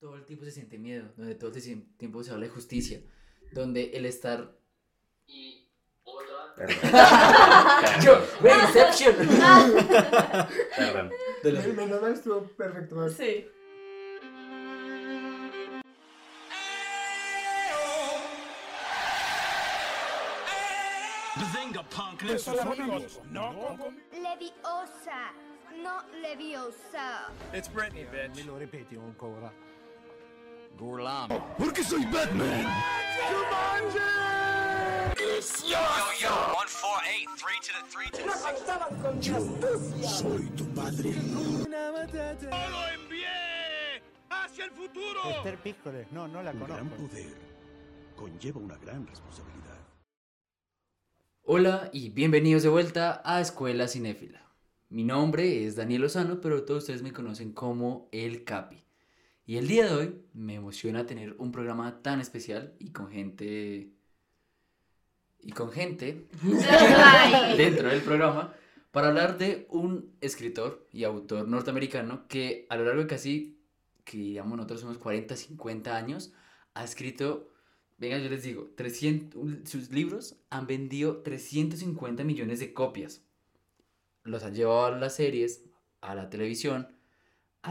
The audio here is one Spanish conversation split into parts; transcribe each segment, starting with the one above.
todo el tiempo se siente miedo, donde todo el tiempo se habla de justicia, donde el estar... Y otra... Yo, Inception. Perdón. De la- Menos mal estuvo perfecto. Sí. Leviosa, no Leviosa. It's Britney, bitch. Me lo ripeti ancora. Perché sei Batman? Yo, yo, one, four, eight, three to the three to the six. Soy tu padre. ¡Lo envié! ¡Hacia el futuro! Esther no, no la Un gran conozco. poder conlleva una gran responsabilidad. Hola y bienvenidos de vuelta a Escuela Cinéfila. Mi nombre es Daniel Lozano, pero todos ustedes me conocen como El Capi. Y el día de hoy me emociona tener un programa tan especial y con gente... Y con gente dentro del programa para hablar de un escritor y autor norteamericano que a lo largo de casi, que digamos nosotros unos 40, 50 años, ha escrito, venga yo les digo, 300, un- sus libros han vendido 350 millones de copias. Los han llevado a las series, a la televisión,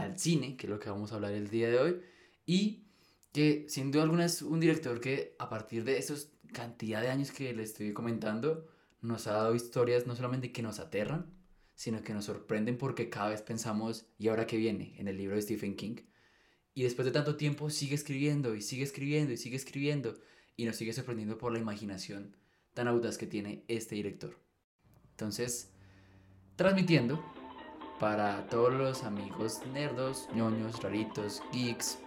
al cine, que es lo que vamos a hablar el día de hoy, y que sin duda alguna es un director que a partir de esos cantidad de años que le estoy comentando, nos ha dado historias no solamente que nos aterran, sino que nos sorprenden porque cada vez pensamos, ¿y ahora qué viene? En el libro de Stephen King. Y después de tanto tiempo sigue escribiendo y sigue escribiendo y sigue escribiendo y nos sigue sorprendiendo por la imaginación tan audaz que tiene este director. Entonces, transmitiendo para todos los amigos nerdos, ñoños, raritos, geeks,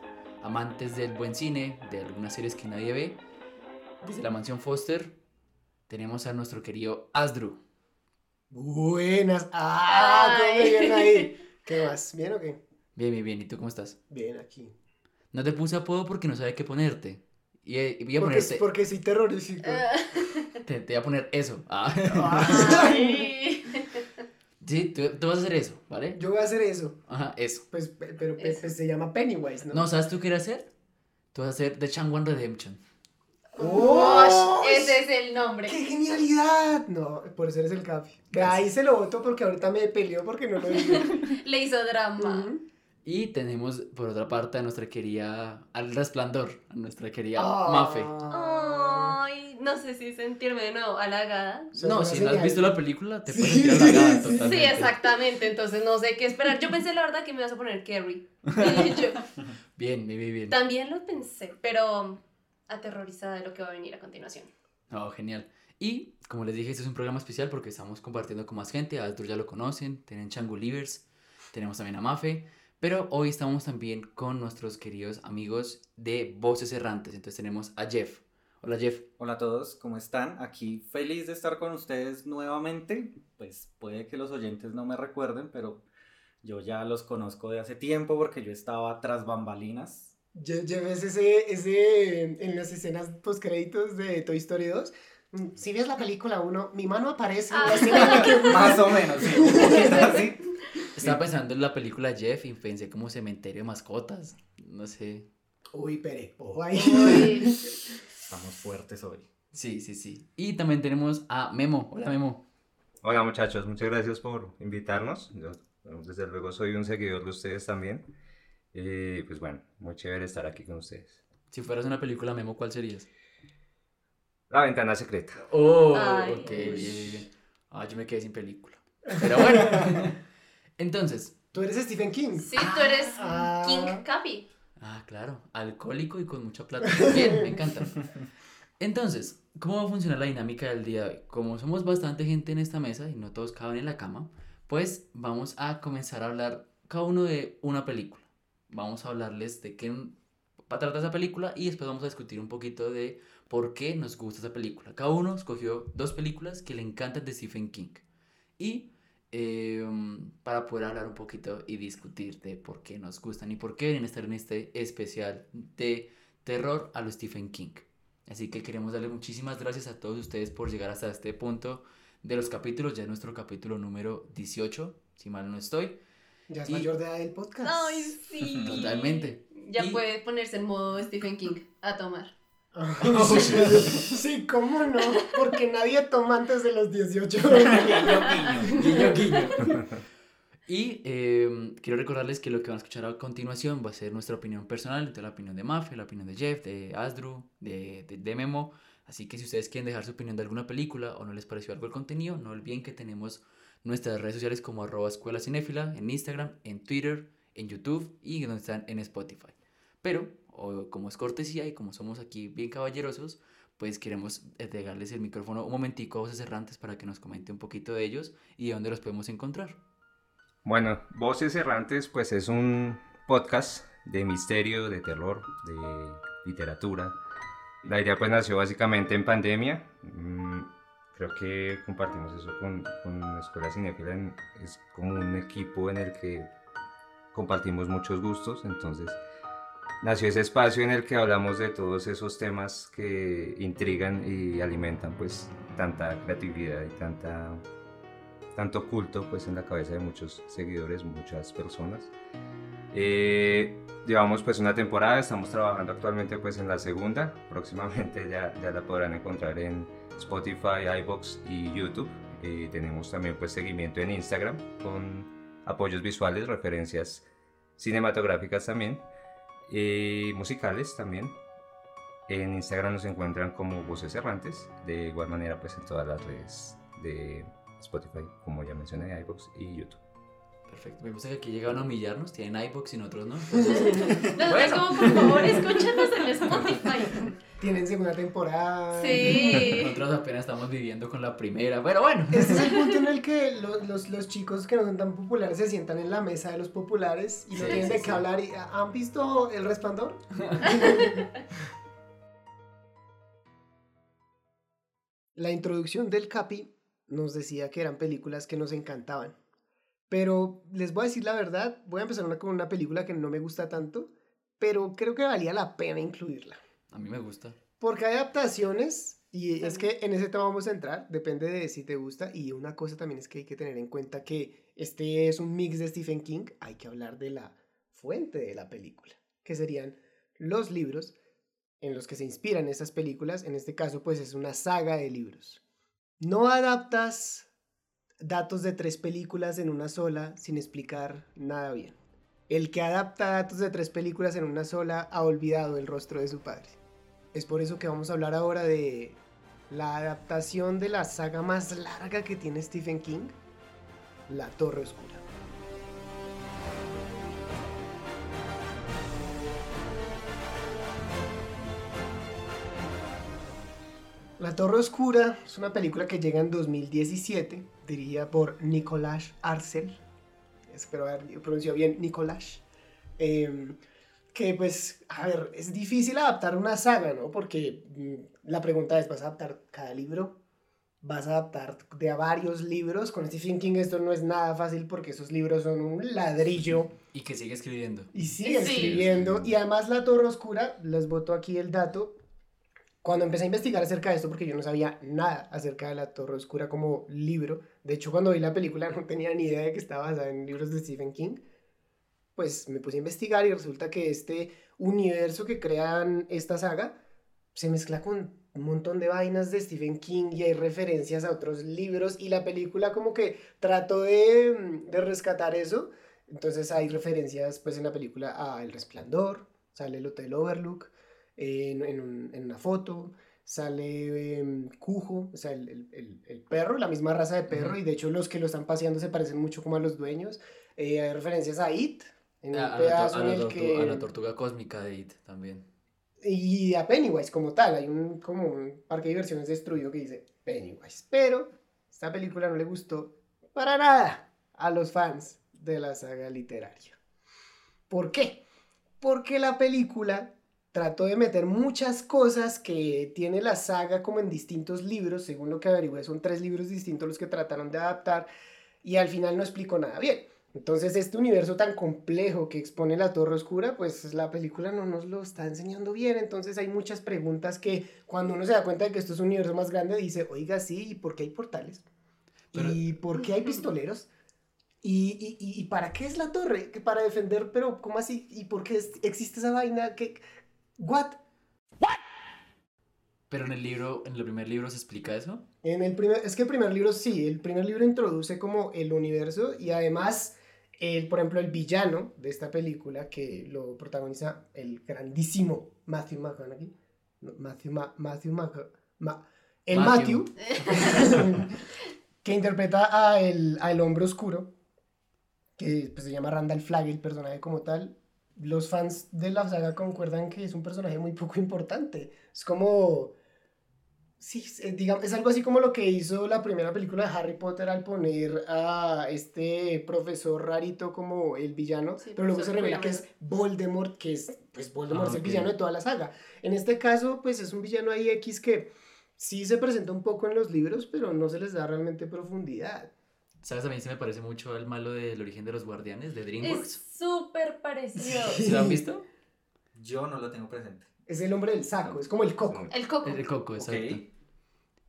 amantes del buen cine, de algunas series que nadie ve, desde la mansión Foster tenemos a nuestro querido Asdru. Buenas. Ah, ¿cómo ven ahí? ¿Qué más? ¿Bien o qué? Bien, bien, bien. ¿Y tú cómo estás? Bien, aquí. No te puse apodo porque no sabía qué ponerte. Y, eh, y voy a Porque, ponerte... porque soy terrorífico. Te, te voy a poner eso. Ah. Ay. sí, tú, tú vas a hacer eso, ¿vale? Yo voy a hacer eso. Ajá, eso. Pues, pe- pero Eso. pues, se llama Pennywise, ¿no? No, ¿sabes tú qué quieres hacer? Tú vas a hacer The Changwan Redemption. ¡Oh! Ese es el nombre. ¡Qué genialidad! No, por eso eres el capi. De ahí se lo voto porque ahorita me peleó porque no lo dije. Le hizo drama. Ujú. Y tenemos por otra parte a nuestra querida, al resplandor, a nuestra querida Ah. Mafe. Ay, no sé si sentirme de nuevo halagada. No, si no has visto la película, te Sí, puedes sentir halagada sí, totalmente. Sí, exactamente. Entonces no sé qué esperar. Yo pensé la verdad que me ibas a poner Carrie. Y yo Bien, bien, bien, también lo pensé, pero aterrorizada de lo que va a venir a continuación. Oh, genial. Y como les dije, este es un programa especial porque estamos compartiendo con más gente. A Asdur ya lo conocen, tienen Changu Livers, tenemos también a Mafe. Pero hoy estamos también con nuestros queridos amigos de Voces Errantes. Entonces tenemos a Jeff. Hola Jeff. Hola a todos, ¿cómo están? Aquí feliz de estar con ustedes nuevamente. Pues puede que los oyentes no me recuerden, pero yo ya los conozco de hace tiempo porque yo estaba tras bambalinas. Lle- Lleves ese, ese en las escenas post créditos de Toy Story 2. mm, Si ves la película 1, mi mano aparece Ah. escena en la que Más o menos, sí. Estaba pensando en la película Jeff y pensé como cementerio de mascotas. No sé. Uy, pere, ojo ahí. Uy. Estamos fuertes hoy. Sí, sí, sí. Y también tenemos a Memo. Hola Memo. Hola muchachos, muchas gracias por invitarnos. Yo desde luego soy un seguidor de ustedes también. Y pues bueno, muy chévere estar aquí con ustedes. Si fueras una película Memo, ¿cuál serías? La ventana secreta. Oh, Ay. ok. Ah, yo me quedé sin película. Pero bueno. Entonces, Tú eres Stephen King. Sí, tú eres Ah. King Capi. Ah, claro, alcohólico y con mucha plata. Bien, me encanta. Entonces, ¿cómo va a funcionar la dinámica del día de hoy? Como somos bastante gente en esta mesa y no todos caben en la cama, pues vamos a comenzar a hablar cada uno de una película. Vamos a hablarles de qué va a tratar esa película y después vamos a discutir un poquito de por qué nos gusta esa película. Cada uno escogió dos películas que le encantan de Stephen King. Y eh, para poder hablar un poquito y discutir de por qué nos gustan y por qué deben estar en este especial de terror a lo Stephen King. Así que queremos darle muchísimas gracias a todos ustedes por llegar hasta este punto de los capítulos. Ya es nuestro capítulo número 18, si mal no estoy. Ya es Y- mayor de edad del podcast. Ay, sí. Totalmente. Ya Y- puede ponerse en modo Stephen King a tomar. Sí, ¿cómo no? Porque nadie toma antes de los 18. Guiño, guiño. Y eh, quiero recordarles que lo que van a escuchar a continuación va a ser nuestra opinión personal, entonces la opinión de Mafia, la opinión de Jeff, de Asdru, de, de, de Memo. Así que si ustedes quieren dejar su opinión de alguna película o no les pareció algo el contenido, no olviden que tenemos nuestras redes sociales como arroba escuela cinéfila en Instagram, en Twitter, en YouTube y donde están en Spotify. Pero, o como es cortesía y como somos aquí bien caballerosos, pues queremos entregarles el micrófono un momentico a voces errantes para que nos comente un poquito de ellos y de dónde los podemos encontrar. Bueno, Voces Errantes pues es un podcast de misterio, de terror, de literatura. La idea pues nació básicamente en pandemia. Mm, creo que compartimos eso con, con la Escuela Cinéfila. en- Es como un equipo en el que compartimos muchos gustos. Entonces nació ese espacio en el que hablamos de todos esos temas que intrigan y alimentan pues tanta creatividad y tanta tanto culto pues en la cabeza de muchos seguidores, muchas personas. Eh, llevamos pues una temporada, estamos trabajando actualmente pues en la segunda, próximamente ya, ya la podrán encontrar en Spotify, iBox y YouTube. Eh, tenemos también pues seguimiento en Instagram con apoyos visuales, referencias cinematográficas también, eh, musicales también. En Instagram nos encuentran como Voces Errantes, de igual manera pues en todas las redes de Spotify, como ya mencioné, iBox y YouTube. Perfecto. Me gusta que aquí llegaron a humillarnos, tienen iBox y nosotros no. Entonces, Bueno. como, por favor, escúchanos en Spotify. Tienen segunda temporada. Sí. nosotros apenas estamos viviendo con la primera. Pero bueno. Este es el punto en el que los, los, los chicos que no son tan populares se sientan en la mesa de los populares y no Sí, tienen sí, de sí. qué hablar. Y, ¿Han visto El Resplandor? La introducción del Capi nos decía que eran películas que nos encantaban. Pero les voy a decir la verdad, voy a empezar una, con una película que no me gusta tanto, pero creo que valía la pena incluirla. A mí me gusta. Porque hay adaptaciones, y es que en ese tema vamos a entrar, depende de si te gusta, y una cosa también es que hay que tener en cuenta que este es un mix de Stephen King, hay que hablar de la fuente de la película, que serían los libros en los que se inspiran esas películas, en este caso pues es una saga de libros. No adaptas datos de tres películas en una sola sin explicar nada bien. El que adapta datos de tres películas en una sola ha olvidado el rostro de su padre. Es por eso que vamos a hablar ahora de la adaptación de la saga más larga que tiene Stephen King, La Torre Oscura. La Torre Oscura es una película que llega en 2017, dirigida por Nicolás Arcel. Espero haber pronunciado bien, Nicolás. Em, que pues, a ver, es difícil adaptar una saga, ¿no? Porque mm, la pregunta es, ¿vas a adaptar cada libro? ¿Vas a adaptar de a varios libros? Con Stephen King esto no es nada fácil porque esos libros son un ladrillo Y que sigue escribiendo. y sigue Sí. escribiendo. Y además La Torre Oscura, les boto aquí el dato, cuando empecé a investigar acerca de esto, porque yo no sabía nada acerca de La Torre Oscura como libro, de hecho cuando vi la película no tenía ni idea de que estaba basada en libros de Stephen King, pues me puse a investigar y resulta que este universo que crean esta saga se mezcla con un montón de vainas de Stephen King y hay referencias a otros libros y la película como que trató de, de rescatar eso. Entonces hay referencias pues en la película a El Resplandor, sale el Hotel Overlook en, en un- en una foto, sale em, Cujo, o sea, el, el- el- perro, la misma raza de perro, y de hecho los que lo están paseando se parecen mucho como a los dueños. Eh, hay referencias a It, en A, un a la, pedazo en el que... a la tortuga cósmica de It también. Y a Pennywise como tal, hay un, como un parque de diversiones destruido que dice Pennywise. Pero esta película no le gustó para nada a los fans de la saga literaria. ¿Por qué? Porque la película trató de meter muchas cosas que tiene la saga como en distintos libros, según lo que averigüé, son tres libros distintos los que trataron de adaptar y al final no explicó nada bien. Entonces, este universo tan complejo que expone la Torre Oscura, pues la película no nos lo está enseñando bien. Entonces, hay muchas preguntas que cuando uno se da cuenta de que esto es un universo más grande, dice, oiga, sí, ¿y por qué hay portales? Pero- ¿Y por qué hay pistoleros? ¿Y, y, y- para qué es la torre? ¿Que para defender? Pero, ¿cómo así? ¿Y por qué es- existe esa vaina? ¿Qué? ¿What? Pero en el libro, en el primer libro se explica eso. En el primer, es que el primer libro sí, el primer libro introduce como el universo y además, el, por ejemplo, el villano de esta película que lo protagoniza el grandísimo Matthew McConaughey. Matthew, Ma- Matthew Mc- Ma- el Matthew. Matthew, que interpreta a el, a el hombre oscuro, que pues, se llama Randall Flagg, el personaje como tal. Los fans de la saga concuerdan que es un personaje muy poco importante. Es como... Sí, es, digamos, es algo así como lo que hizo la primera película de Harry Potter al poner a este profesor rarito como el villano, Sí, pero luego se revela que es Voldemort, que es, pues Voldemort Ah, es el villano de toda la saga. En este caso, pues es un villano ahí X que sí se presenta un poco en los libros, pero no se les da realmente profundidad. ¿Sabes? A mí se me parece mucho al malo del origen de los guardianes de Es DreamWorks. súper parecido. ¿Se lo han visto? Yo no lo tengo presente. Es el hombre del saco, es como el coco. El coco. El de Coco, exacto. Ok.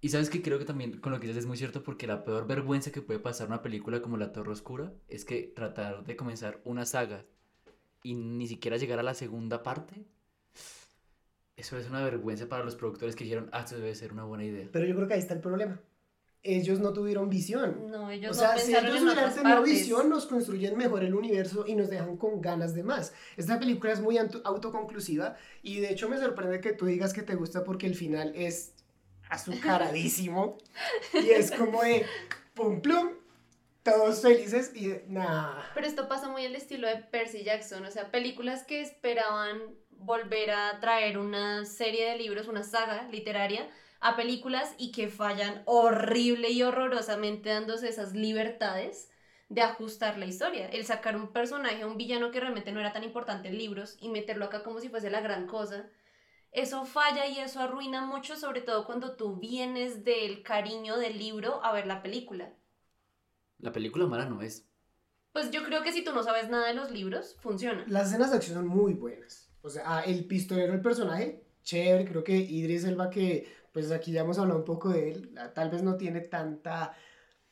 Y sabes que creo que también con lo que dices es muy cierto porque la peor vergüenza que puede pasar una película como La Torre Oscura es que tratar de comenzar una saga y ni siquiera llegar a la segunda parte, eso es una vergüenza para los productores que dijeron, ah, esto debe ser una buena idea. Pero yo creo que ahí está el problema. Ellos no tuvieron visión. No, O ellos sea, no si ellos hubieran tenido visión, nos construyen mejor el universo y nos dejan con ganas de más. Esta película es muy auto- autoconclusiva y de hecho me sorprende que tú digas que te gusta porque el final es azucaradísimo y es como de pum plum, todos felices y nah. Pero esto pasa muy al estilo de Percy Jackson, o sea, películas que esperaban volver a traer una serie de libros, una saga literaria, a películas y que fallan horrible y horrorosamente dándose esas libertades de ajustar la historia. El sacar un personaje, un villano que realmente no era tan importante en libros y meterlo acá como si fuese la gran cosa. Eso falla y eso arruina mucho, sobre todo cuando tú vienes del cariño del libro a ver la película. La película mala no es. Pues yo creo que si tú no sabes nada de los libros, funciona. Las escenas de acción son muy buenas. O sea, ah, el pistolero, el personaje, chévere. Creo que Idris Elba, que pues aquí ya hemos hablado un poco de él, tal vez no tiene tanta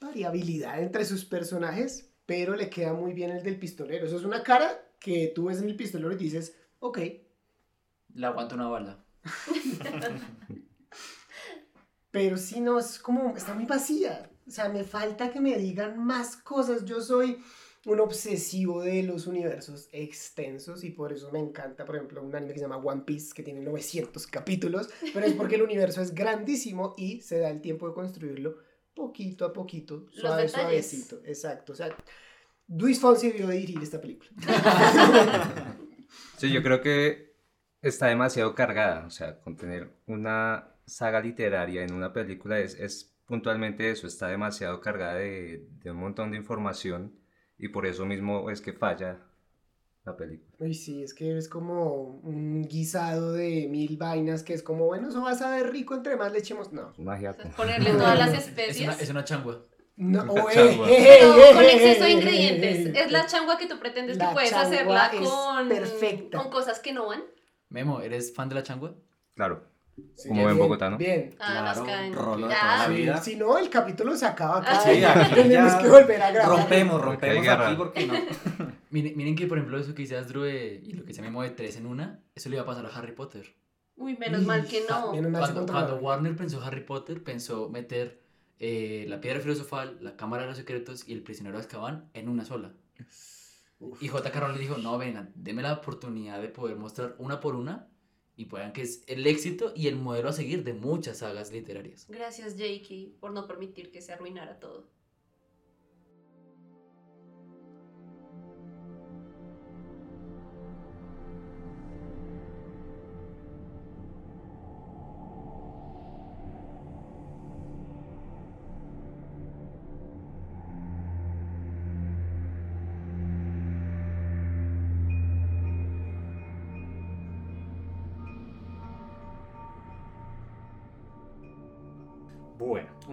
variabilidad entre sus personajes, pero le queda muy bien el del pistolero. Eso es una cara que tú ves en el pistolero y dices, ok, Le aguanta una bala. pero si no, es como, está muy vacía. O sea, me falta que me digan más cosas. Yo soy un obsesivo de los universos extensos y por eso me encanta, por ejemplo, un anime que se llama One Piece, que tiene 900 capítulos, pero es porque el universo es grandísimo y se da el tiempo de construirlo poquito a poquito, suave, suavecito. Exacto. O sea, Luis Fonsi debió de dirigir esta película. Sí, yo creo que está demasiado cargada, o sea, contener una saga literaria en una película es, es puntualmente eso, está demasiado cargada de, de un montón de información y por eso mismo es que falla la película. Uy, sí, es que es como un guisado de mil vainas que es como, bueno, eso va a saber rico entre más le echemos. No. Magia. Ponerle todas las Es una, es una changua. No, Una o, eh, Pero con exceso de ingredientes. Es la changua que tú pretendes La que puedes hacerla con, perfecta. con cosas que no van. Memo, ¿eres fan de la changua? Claro, Sí, como en Bogotá, ¿no? Bien. Ah, Claro, caen. rolo de toda la vida. si no, el capítulo se acaba acá. Sí, aquí tenemos ya que volver a grabar. Rompemos, rompemos aquí porque no. Miren, miren que, por ejemplo, eso que dice Asdrue y lo que dice Memo de tres en una, eso le iba a pasar a Harry Potter. Uy, menos mal que no. Se Cuando, cuando Warner pensó Harry Potter, pensó meter eh, la piedra filosofal, la cámara de los secretos y el prisionero de Azkaban en una sola. Y J.K. Rowling le dijo, no, vengan, deme la oportunidad de poder mostrar una por una y puedan que es el éxito y el modelo a seguir de muchas sagas literarias. Gracias, J.K., por no permitir que se arruinara todo.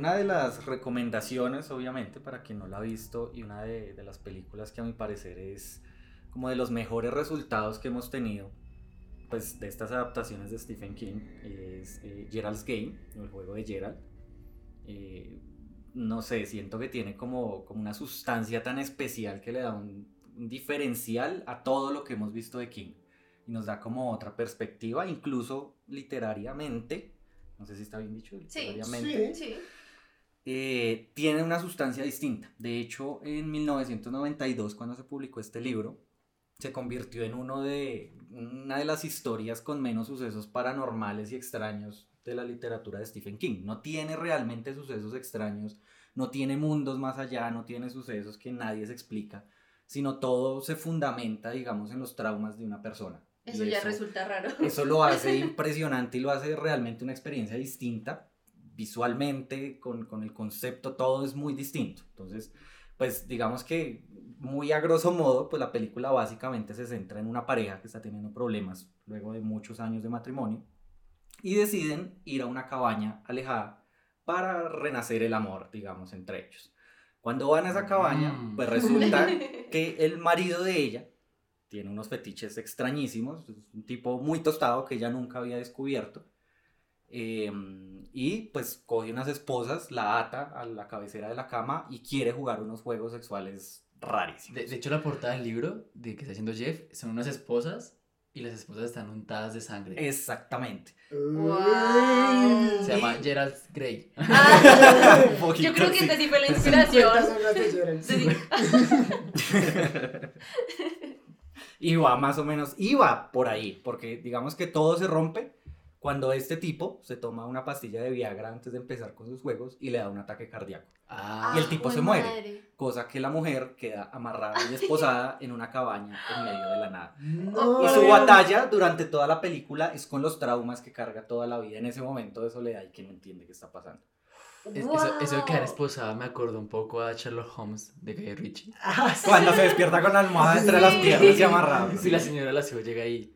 Una de las recomendaciones, obviamente, para quien no la ha visto, y una de, de las películas que a mi parecer es como de los mejores resultados que hemos tenido, pues de estas adaptaciones de Stephen King, es eh, Gerald's Game, o el juego de Gerald. Eh, no sé, siento que tiene como, como una sustancia tan especial que le da un, un diferencial a todo lo que hemos visto de King. Y nos da como otra perspectiva, incluso literariamente, no sé si está bien dicho, Sí, literariamente, sí. Eh, tiene una sustancia distinta. De hecho, en 1992, cuando se publicó este libro, se convirtió en uno de, una de las historias con menos sucesos paranormales y extraños de la literatura de Stephen King. No tiene realmente sucesos extraños, no tiene mundos más allá, no tiene sucesos que nadie se explica, sino todo se fundamenta, digamos, en los traumas de una persona. Y Eso ya resulta raro. eso lo hace impresionante y lo hace realmente una experiencia distinta, visualmente, con, con el concepto, todo es muy distinto. Entonces, pues digamos que muy a grosso modo, pues la película básicamente se centra en una pareja que está teniendo problemas luego de muchos años de matrimonio y deciden ir a una cabaña alejada para renacer el amor, digamos, entre ellos. Cuando van a esa cabaña, Mm. pues resulta que el marido de ella tiene unos fetiches extrañísimos, es un tipo muy tostado que ella nunca había descubierto. Eh, y pues coge unas esposas, la ata a la cabecera de la cama y quiere jugar unos juegos sexuales rarísimos. De, de hecho, la portada del libro de que está haciendo Jeff son unas esposas y las esposas están untadas de sangre. Exactamente. Wow. Se llama Gerald Grey. Ah, yo creo que esta sí fue la inspiración. Sí. Iba más o menos, iba por ahí, porque digamos que todo se rompe cuando este tipo se toma una pastilla de Viagra antes de empezar con sus juegos y le da un ataque cardíaco. Ah, Y el tipo se muere. madre. Cosa que la mujer queda amarrada y esposada en una cabaña en medio de la nada. No. Y su batalla durante toda la película es con los traumas que carga toda la vida en ese momento de soledad y que no entiende qué está pasando. Es- eso, eso de quedar Wow. esposada me acordó un poco a Sherlock Holmes de Guy Ritchie. Ah, sí. Cuando se despierta con la almohada entre Sí. las piernas y amarrado. Si la señora la llega ahí,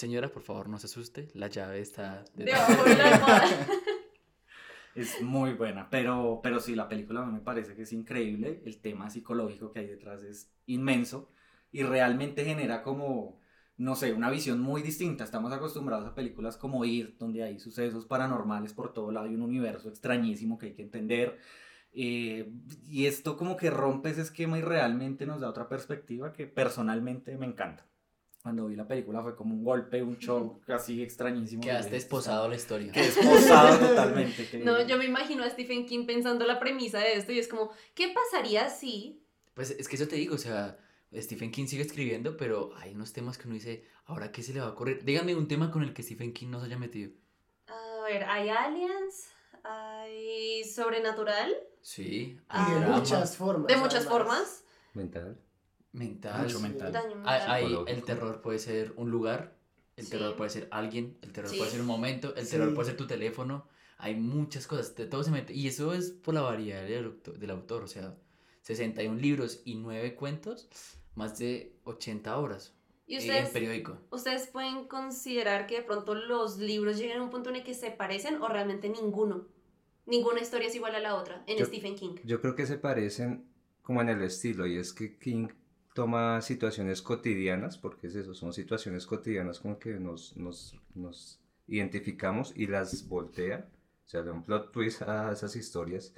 señora, por favor, no se asuste, la llave está Debajo de la almohada. Es muy buena, pero, pero sí, la película a mí me parece que es increíble, el tema psicológico que hay detrás es inmenso y realmente genera como, no sé, una visión muy distinta. Estamos acostumbrados a películas como Ir, donde hay sucesos paranormales por todo lado y un universo extrañísimo que hay que entender. eh, y esto como que rompe ese esquema y realmente nos da otra perspectiva que personalmente me encanta. Cuando vi la película fue como un golpe, un shock así extrañísimo. Quedaste que- esposado a la historia. Quedé esposado totalmente. que- No, yo me imagino a Stephen King pensando la premisa de esto y es como, ¿qué pasaría si? Pues es que eso te digo, o sea, Stephen King sigue escribiendo, pero hay unos temas que uno dice, ¿ahora qué se le va a ocurrir? Díganme un tema con el que Stephen King no se haya metido. A ver, hay aliens, hay sobrenatural, Sí, Y hay de drama, muchas formas. de muchas además. formas. Mental. Mental. Mucho mental. Daño Hay- mental. hay- el terror puede ser un lugar, el Sí. terror puede ser alguien, el terror Sí. puede ser un momento, el Sí. terror puede ser tu teléfono. Hay muchas cosas, de todo se mete. Y eso es por la variedad del, del autor, o sea, 61 libros y 9 cuentos, más de 80 obras ¿Y eh, ustedes, en periódico. ustedes pueden considerar que de pronto los libros lleguen a un punto en el que se parecen o realmente ninguno? Ninguna historia es igual a la otra en Yo- Stephen King. Yo creo que se parecen como en el estilo, y es que King toma situaciones cotidianas, porque es eso, son situaciones cotidianas con que nos, nos, nos identificamos y las voltea, o sea, da un plot twist a esas historias,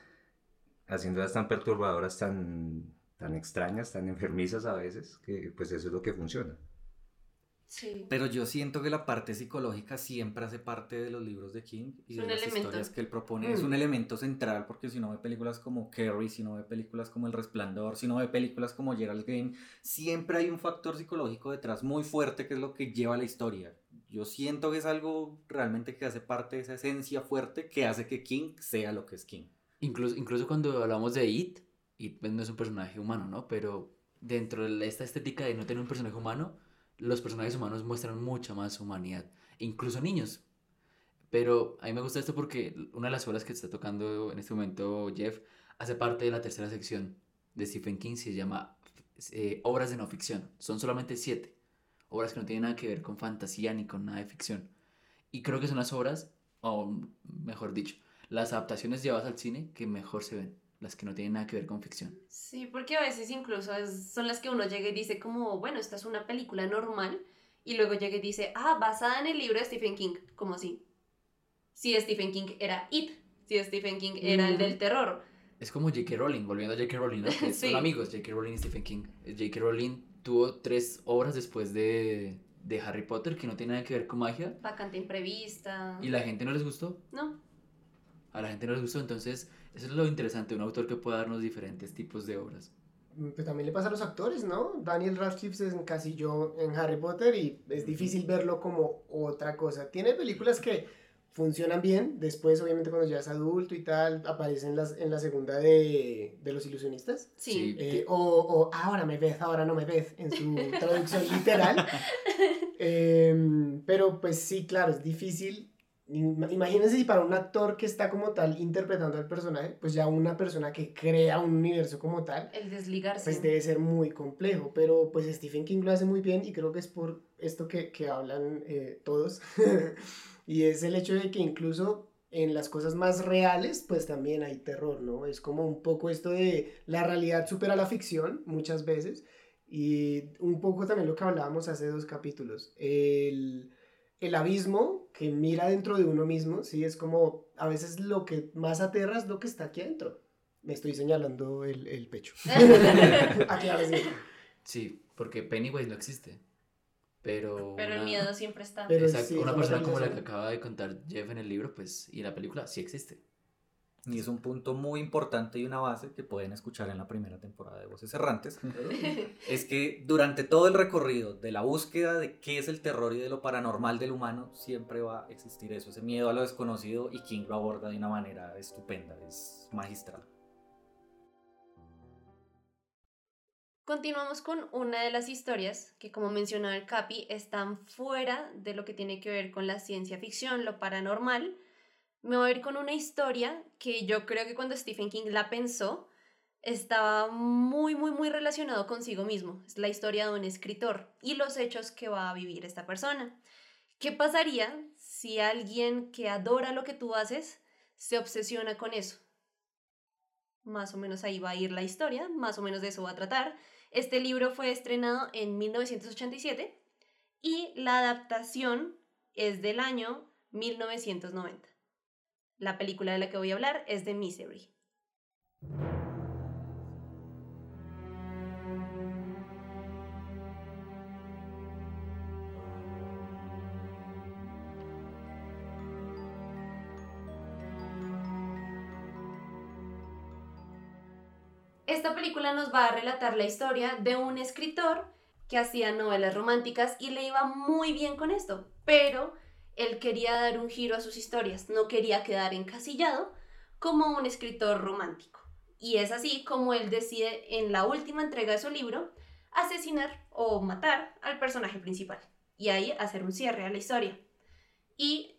haciéndolas tan perturbadoras, tan, tan extrañas, tan enfermizas a veces, que pues eso es lo que funciona. Sí. Pero yo siento que la parte psicológica siempre hace parte de los libros de King y Es de las elemento. historias que él propone. Es Mm. un elemento central porque si no ve películas como Carrie, si no ve películas como El Resplandor, si no ve películas como Gerald Game, siempre hay un factor psicológico detrás muy fuerte que es lo que lleva la historia. Yo siento que es algo realmente que hace parte de esa esencia fuerte que hace que King sea lo que es King. Incluso, incluso cuando hablamos de It, It pues, no es un personaje humano, ¿no? Pero dentro de esta estética de no tener un personaje humano, los personajes humanos muestran mucha más humanidad, incluso niños. Pero a mí me gusta esto porque una de las obras que está tocando en este momento Jeff hace parte de la tercera sección de Stephen King, se llama eh, Obras de no ficción. Son solamente siete obras que no tienen nada que ver con fantasía ni con nada de ficción. Y creo que son las obras, o mejor dicho, las adaptaciones llevadas al cine que mejor se ven, las que no tienen nada que ver con ficción. Sí, porque a veces incluso es- son las que uno llega y dice como, bueno, esta es una película normal, y luego llega y dice, ah, basada en el libro de Stephen King, como así. Si Stephen King era It, si Stephen King era el Ujú. del terror. es como J.K. Rowling, volviendo a J.K. Rowling, ¿no? Sí. son amigos, J.K. Rowling y Stephen King. Eh, J.K. Rowling tuvo tres obras después de, de Harry Potter que no tienen nada que ver con magia Vacante imprevista. y la gente no les gustó. No. A la gente no les gustó, entonces eso es lo interesante, un autor que pueda darnos diferentes tipos de obras. Pues también le pasa a los actores, ¿no? Daniel Radcliffe se encasilló en Harry Potter y es difícil verlo como otra cosa. Tiene películas que funcionan bien, después obviamente cuando ya es adulto y tal, aparece en, las, en la segunda de, de Los Ilusionistas. Sí. Eh, o, o ahora me ves, ahora no me ves, en su traducción literal. Em, pero pues sí, claro, es difícil. Im- Imagínense si para un actor que está como tal interpretando al personaje, pues ya una persona que crea un universo como tal, El desligarse. pues debe ser muy complejo. Pero pues Stephen King lo hace muy bien y creo que es por esto que, que hablan eh, todos. y es el hecho de que incluso en las cosas más reales, pues también hay terror, ¿no? Es como un poco esto de la realidad supera la ficción muchas veces. Y un poco también lo que hablábamos hace dos capítulos. El, el abismo que mira dentro de uno mismo, sí, es como a veces lo que más aterra es lo que está aquí adentro. Me estoy señalando el, el pecho. Aclaración. Sí, porque Pennywise no existe. Pero, Pero el miedo siempre está. Pero Exacto, sí, una persona como la que acaba de contar Jeff en el libro, pues, y en la película, sí existe. Y es un punto muy importante y una base que pueden escuchar en la primera temporada de Voces Errantes. es que durante todo el recorrido de la búsqueda de qué es el terror y de lo paranormal del humano, siempre va a existir eso, ese miedo a lo desconocido y King lo aborda de una manera estupenda, es magistral. Continuamos con una de las historias que, como mencionaba el Capi, están fuera de lo que tiene que ver con la ciencia ficción, lo paranormal. Me voy a ir con una historia que yo creo que cuando Stephen King la pensó, estaba muy, muy, muy relacionado consigo mismo. Es la historia de un escritor y los hechos que va a vivir esta persona. ¿Qué pasaría si alguien que adora lo que tú haces se obsesiona con eso? Más o menos ahí va a ir la historia, más o menos de eso va a tratar. Este libro fue estrenado en 1987 y la adaptación es del año 1990. La película de la que voy a hablar es de Misery. Esta película nos va a relatar la historia de un escritor que hacía novelas románticas y le iba muy bien con esto, pero él quería dar un giro a sus historias, no quería quedar encasillado como un escritor romántico. Y es así como él decide en la última entrega de su libro asesinar o matar al personaje principal y ahí hacer un cierre a la historia. Y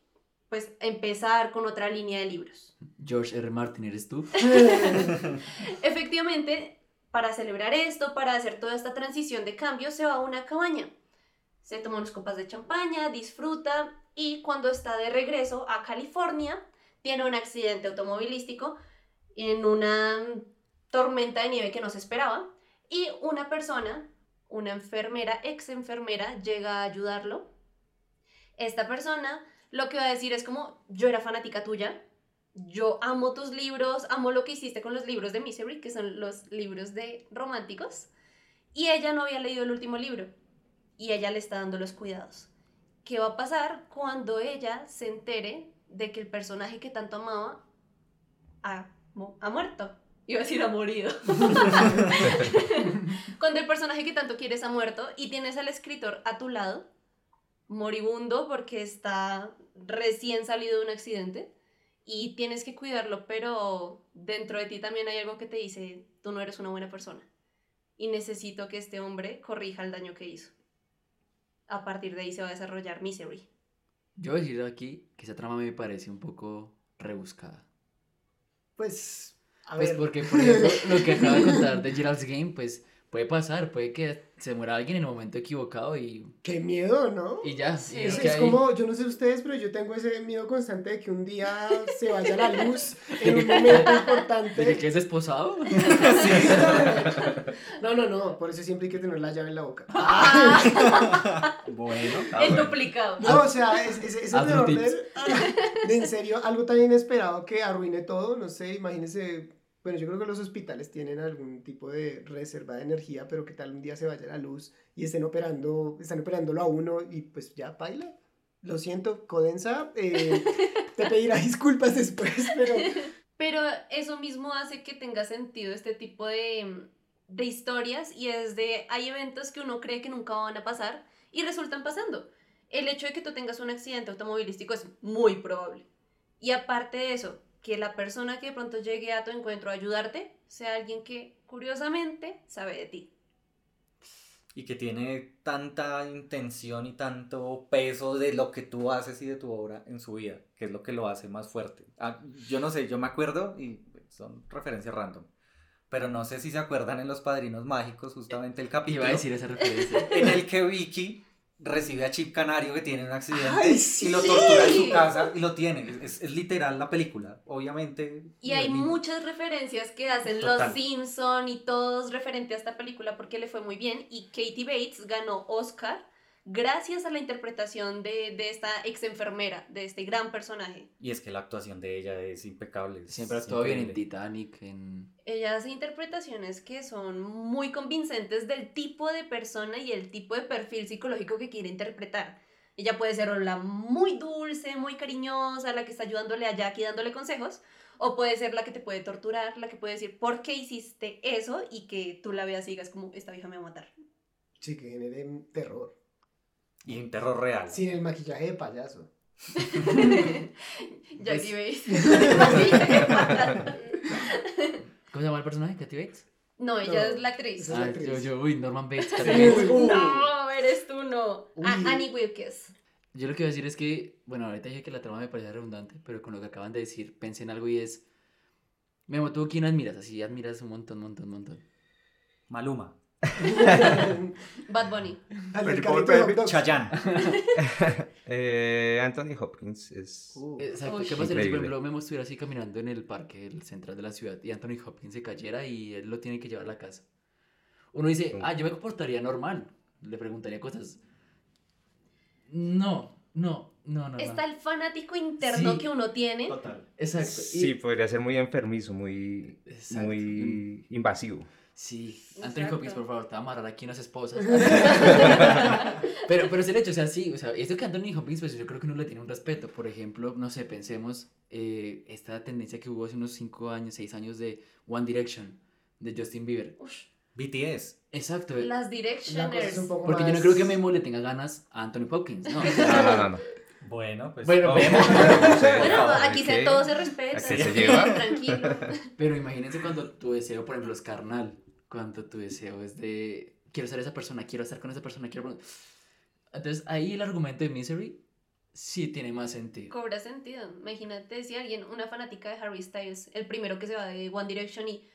pues empezar con otra línea de libros. George R. Martin, ¿eres tú? Efectivamente, para celebrar esto, para hacer toda esta transición de cambio, se va a una cabaña. Se toma unas copas de champaña, disfruta y cuando está de regreso a California, tiene un accidente automovilístico en una tormenta de nieve que no se esperaba y una persona, una enfermera, ex enfermera, llega a ayudarlo. Esta persona lo que va a decir es como, yo era fanática tuya, yo amo tus libros, amo lo que hiciste con los libros de Misery, que son los libros de románticos, y ella no había leído el último libro, y ella le está dando los cuidados. ¿Qué va a pasar cuando ella se entere de que el personaje que tanto amaba ha, ha muerto? Iba a decir ha morido. cuando el personaje que tanto quieres ha muerto y tienes al escritor a tu lado, moribundo porque está recién salido de un accidente y tienes que cuidarlo, pero dentro de ti también hay algo que te dice, tú no eres una buena persona y necesito que este hombre corrija el daño que hizo. A partir de ahí se va a desarrollar Misery. Yo voy a decir aquí que esa trama me parece un poco rebuscada. Pues, a Pues ver. porque, por ejemplo, lo que acaba de contar de Gerald's Game, pues puede pasar, puede que se muera alguien en el momento equivocado y, Qué miedo, ¿no? y ya. Sí. y Es, es ahí- como, yo no sé ustedes, pero yo tengo ese miedo constante de que un día se vaya la luz en un momento ¿De importante. que, que es desposado? No, no, no, por eso siempre hay que tener la llave en la boca. Bueno, el duplicado. No, o sea, es, es, es el mejor tips. de, de en serio, algo tan inesperado que arruine todo, no sé, imagínese Bueno, yo creo que los hospitales tienen algún tipo de reserva de energía, pero que tal un día se vaya la luz y estén operando, están operándolo a uno y pues ya baila. Lo siento, Codensa, eh, te pedirá disculpas después, pero Pero eso mismo hace que tenga sentido este tipo de, de historias y es de, hay eventos que uno cree que nunca van a pasar y resultan pasando. El hecho de que tú tengas un accidente automovilístico es muy probable. Y aparte de eso, que la persona que de pronto llegue a tu encuentro a ayudarte sea alguien que curiosamente sabe de ti. Y que tiene tanta intención y tanto peso de lo que tú haces y de tu obra en su vida, que es lo que lo hace más fuerte. Ah, yo no sé, yo me acuerdo, y son referencias random, pero no sé si se acuerdan en Los Padrinos Mágicos, justamente el capítulo Iba a decir esa referencia. en el que Vicky recibe a Chip Canario que tiene un accidente ¡Ay, sí! y lo tortura en su casa y lo tiene. Es, es literal la película, obviamente. Y hay muchas referencias que hacen Total. los Simpson y todos referente a esta película porque le fue muy bien y Katie Bates ganó Oscar gracias a la interpretación de, de esta ex enfermera, de este gran personaje. Y es que la actuación de ella es impecable. Siempre actuó bien en. Titanic, en... Ella hace interpretaciones que son muy convincentes del tipo de persona y el tipo de perfil psicológico que quiere interpretar. Ella puede ser la muy dulce, muy cariñosa, la que está ayudándole a Jackie dándole consejos, o puede ser la que te puede torturar, la que puede decir por qué hiciste eso y que tú la veas y digas como esta vieja me va a matar. sí que genere terror. Y un terror real. Sin el maquillaje de payaso. Jackie Bates. ¿Cómo se llama el personaje? ¿Katy Bates? no, ella No, es la actriz. es la Ah, actriz. yo, yo, uy, Norman Bates. Sí, Bates. uy. No, eres tú no. A- Uy. Annie Wilkes. Yo lo que iba a decir es que, bueno, ahorita dije que la trama me parecía redundante, pero con lo que acaban de decir, pensé en algo y es... Memo, ¿tú quién admiras? Así admiras un montón, montón, montón. Maluma. Bad Bunny. Chayanne. Eh, Anthony Hopkins es... Uh, Exacto. ¿qué pasaría si, por ejemplo, Memo estuviera así caminando en el parque el central de la ciudad y Anthony Hopkins se cayera y él lo tiene que llevar a la casa? Uno dice, ah, yo me comportaría normal, le preguntaría cosas. No, no, no, no. Está no. el fanático interno Sí. que uno tiene. Total. Exacto. y- Sí, podría ser muy enfermizo, muy, Exacto. muy invasivo. Sí, Anthony. Hopkins, por favor, te va a amarrar aquí unas esposas. pero, pero es el hecho, o sea, sí, o sea, esto que Anthony Hopkins, pues yo creo que uno le tiene un respeto. Por ejemplo, no sé, pensemos eh, esta tendencia que hubo hace unos 5 años, 6 años de One Direction, de Justin Bieber. Ush, BTS. Exacto. las Directioners. Porque yo no creo que Memo le tenga ganas a Anthony Hopkins, ¿no? No, no, no. no. Bueno, pues. Bueno, oh, Memo. Bueno, no, aquí se, todo se respeta. ¿A qué se lleva? Tranquilo. Pero imagínense cuando tu deseo, por ejemplo, es carnal. Cuando tu deseo es de quiero ser esa persona, quiero estar con esa persona, quiero. Entonces ahí el argumento de Misery sí tiene más sentido. Cobra sentido. Imagínate si alguien, una fanática de Harry Styles, el primero que se va de One Direction y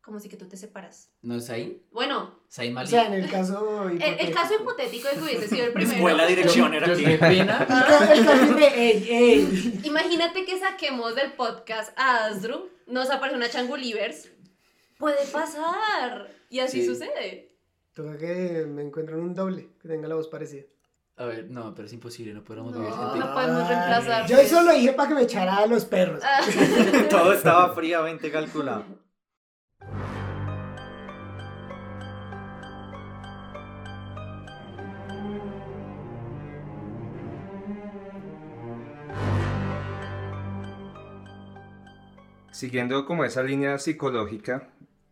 como si que tú te separas. ¿No es ahí? Bueno, Zayn O Malik. sea, en el caso el, el caso hipotético de que hubiese sido el primero. Escuela dirección era aquí. pena. El ca- el caso de ey, ey. Imagínate que saquemos del podcast a Asdru, nos aparece una Changulivers. Puede pasar. Y así Sí. sucede. Toca que me encuentren un doble que tenga la voz parecida. A ver, no, pero es imposible, no podemos vivir sin No. ti. No podemos reemplazar. Yo eso lo dije para que me echara a los perros. Ah, Todo estaba fríamente calculado. Siguiendo como esa línea psicológica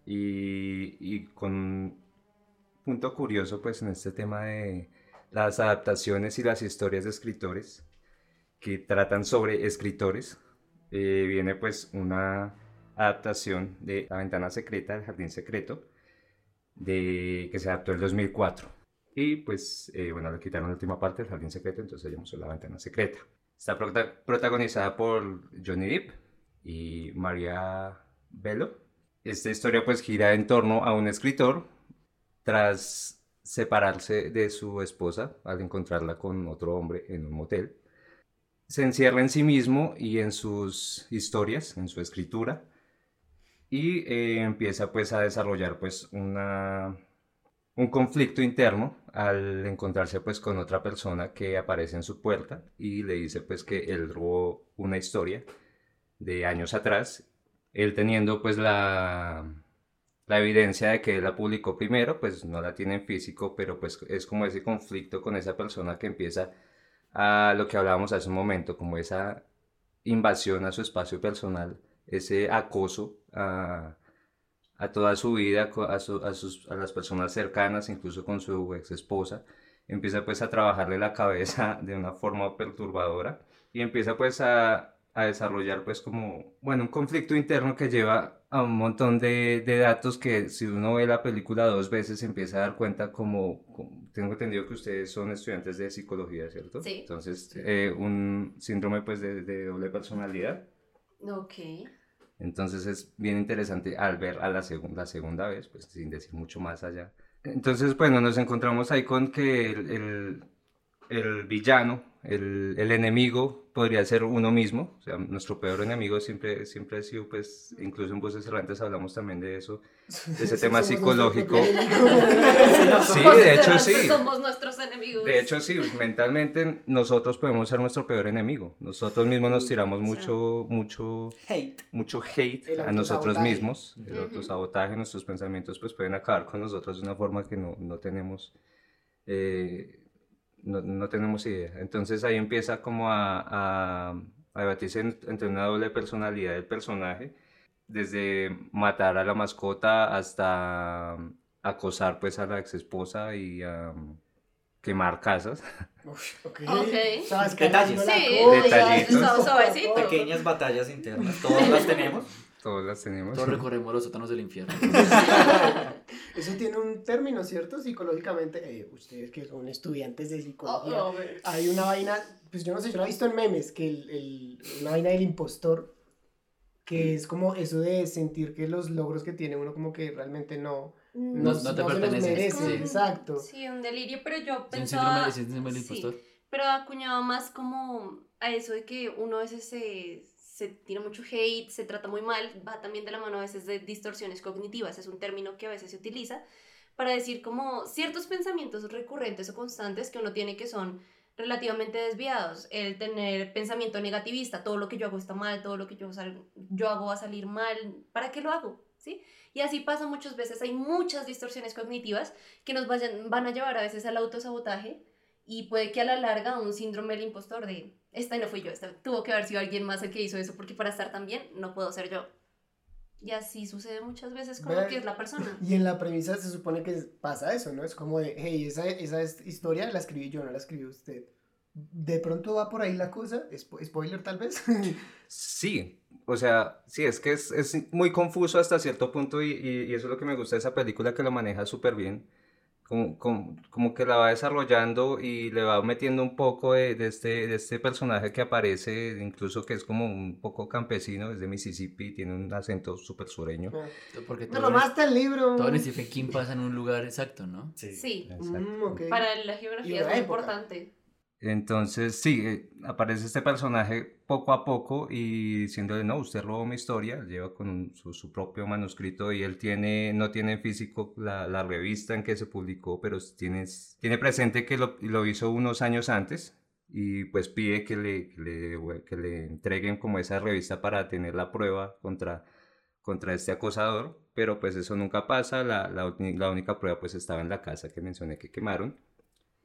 y, y con un punto curioso pues en este tema de las adaptaciones y las historias de escritores que tratan sobre escritores, eh, viene pues una adaptación de La ventana secreta, El jardín secreto, de, que se adaptó en 2004. Y pues, eh, bueno, le quitaron la última parte del jardín secreto, entonces llamó La ventana secreta. Está prota- protagonizada por Johnny Depp y María Bello. Esta historia pues gira en torno a un escritor tras separarse de su esposa al encontrarla con otro hombre en un motel. Se encierra en sí mismo y en sus historias, en su escritura, y eh, empieza pues a desarrollar pues una, un conflicto interno al encontrarse pues con otra persona que aparece en su puerta y le dice pues que él robó una historia de años atrás él teniendo pues la, la evidencia de que él la publicó primero, pues no la tiene en físico, pero pues es como ese conflicto con esa persona que empieza a lo que hablábamos hace un momento, como esa invasión a su espacio personal, ese acoso a, a toda su vida, a, su- a sus, a las personas cercanas, incluso con su ex esposa, empieza pues a trabajarle la cabeza de una forma perturbadora y empieza pues a, a desarrollar pues como, bueno, un conflicto interno que lleva a un montón de, de datos que si uno ve la película dos veces se empieza a dar cuenta como, como- tengo entendido que ustedes son estudiantes de psicología, ¿cierto? Sí. Entonces, eh, un síndrome pues de, de doble personalidad. Ok. Entonces es bien interesante al ver a la, segun- la segunda vez, pues sin decir mucho más allá. Entonces, bueno, nos encontramos ahí con que el, el- el villano, el, el enemigo, podría ser uno mismo. O sea, nuestro peor enemigo siempre, siempre ha sido, pues, incluso en Voces Errantes hablamos también de eso, de ese tema psicológico. Sí, de hecho sí. Somos nuestros enemigos. De hecho, sí, mentalmente nosotros podemos ser nuestro peor enemigo. Nosotros mismos nos tiramos mucho, mucho Hate. mucho hate a nosotros mismos. El autosabotaje, nuestros pensamientos pues pueden acabar con nosotros de una forma que no, no tenemos eh, no, no tenemos idea. Entonces ahí empieza como a, a, a debatirse en- entre una doble personalidad del personaje, desde matar a la mascota hasta acosar pues a la ex esposa y um, quemar casas. Uf, ok. Ok. Estaba Detalles. Sí. Detallitos. Pequeñas batallas internas, todas las tenemos. Todas las tenemos. Todos recorremos los sótanos del infierno. Eso tiene un término, ¿cierto? Psicológicamente. Eh, ustedes que son estudiantes de psicología. Oh, oh. Hay una vaina, pues yo no sé, yo la he visto en memes, que el, el- una vaina del impostor, que es como eso de sentir que los logros que tiene uno como que realmente no, No- no, no te no merece. como- Exacto. Sí, un delirio, pero yo pensaba... es un síndrome del sí, impostor. pero acuñaba más como a eso de que uno a veces se, se tira mucho hate, se trata muy mal, va también de la mano a veces de distorsiones cognitivas, es un término que a veces se utiliza para decir como ciertos pensamientos recurrentes o constantes que uno tiene que son relativamente desviados, el tener pensamiento negativista, todo lo que yo hago está mal, todo lo que yo, sal- yo hago va a salir mal, ¿para qué lo hago? ¿Sí? Y así pasa muchas veces, hay muchas distorsiones cognitivas que nos vayan, van a llevar a veces al autosabotaje y puede que a la larga un síndrome del impostor de, esta no fui yo, esta tuvo que haber sido alguien más el que hizo eso, porque para estar tan bien no puedo ser yo. Y así sucede muchas veces con lo que es la persona. Y en la premisa se supone que pasa eso, ¿no? Es como de, hey, esa, esa es- historia la escribí yo, no la escribió usted. De pronto va por ahí la cosa, Spo- spoiler tal vez. Sí, o sea, sí, es que es, es muy confuso hasta cierto punto y, y- y eso es lo que me gusta de esa película que lo maneja súper bien. Como, como, como que la va desarrollando y le va metiendo un poco de, de este, de este personaje que aparece, incluso que es como un poco campesino, es de Mississippi, tiene un acento súper sureño. Porque Me todo, robaste el libro. todo en Stephen King pasa en un lugar exacto, ¿no? Sí, Exacto. Mm, para la geografía es muy época. importante. Entonces, sí, eh, aparece este personaje poco a poco y diciéndole, no, usted robó mi historia, lleva con su, propio manuscrito y él tiene, no tiene en físico la, revista en que se publicó, pero tiene, tiene presente que lo, lo hizo unos años antes y pues pide que le, que le, entreguen como esa revista para tener la prueba contra, contra este acosador, pero pues eso nunca pasa, la, la, la única prueba pues estaba en la casa que mencioné que quemaron.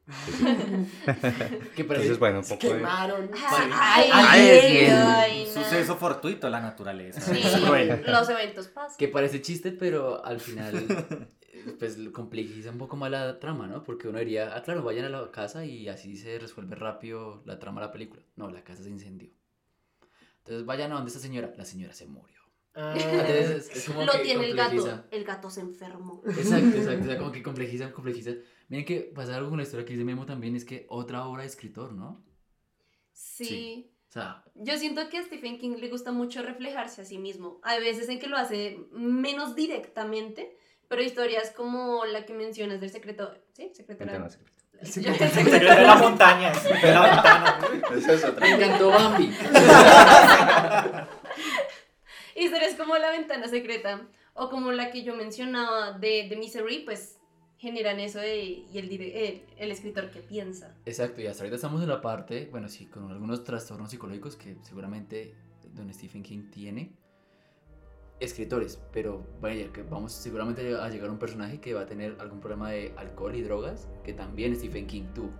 Que parece, Entonces, bueno, un Se poco de... quemaron. Ay, Ay, ay, bien. ay, no. Suceso fortuito, la naturaleza. Sí, es cruel. los eventos pasan. que parece chiste, pero al final pues complejiza un poco más la trama, ¿no? Porque uno diría, ah, claro, vayan a la casa y así se resuelve rápido la trama de la película. No, la casa se incendió. Entonces vayan a donde esta señora. La señora se murió. Ah, Entonces es, es como Lo que tiene el gato. complejiza. El gato se enfermó. Exacto, exacto. O sea, como que complejiza, complejiza. Miren que pasa algo con la historia que dice Memo también, es que otra obra de escritor, ¿no? Sí. Sí. O sea, Yo siento que a Stephen King le gusta mucho reflejarse a sí mismo. Hay veces en que lo hace menos directamente, pero historias como la que mencionas del secreto. ¿Sí? Secreto Ventana secreta. El secreto. El secreto de la montaña. De la ventana. Esa es otra. me encantó Bambi. Historias como La ventana secreta o como la que yo mencionaba de, de Misery, pues generan eso de, y el, el, el escritor que piensa. Exacto, y hasta ahorita estamos en la parte, bueno, sí, con algunos trastornos psicológicos que seguramente don Stephen King tiene. escritores, pero vaya, que vamos seguramente a llegar a un personaje que va a tener algún problema de alcohol y drogas, que también Stephen King tuvo.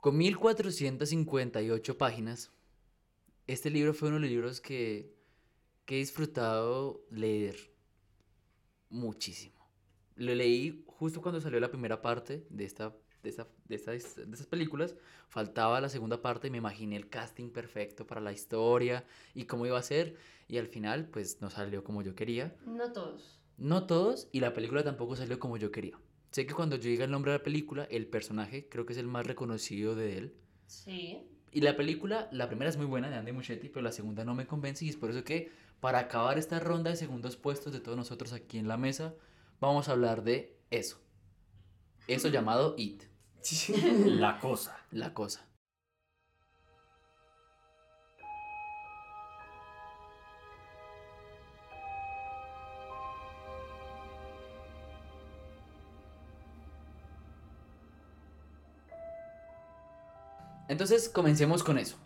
Con 1458 páginas, este libro fue uno de los libros que, que he disfrutado leer muchísimo. Lo leí justo cuando salió la primera parte de esta de, esta, de, esta- de estas películas, faltaba la segunda parte y me imaginé el casting perfecto para la historia y cómo iba a ser. Y al final, pues no salió como yo quería. No todos. No todos, y la película tampoco salió como yo quería. Sé que cuando yo diga el nombre de la película, el personaje creo que es el más reconocido de él. Sí. Y la película, la primera es muy buena de Andy Muschietti, pero la segunda no me convence y es por eso que para acabar esta ronda de segundos puestos de todos nosotros aquí en la mesa, vamos a hablar de eso. Eso llamado It, La cosa. la cosa. Entonces comencemos con eso.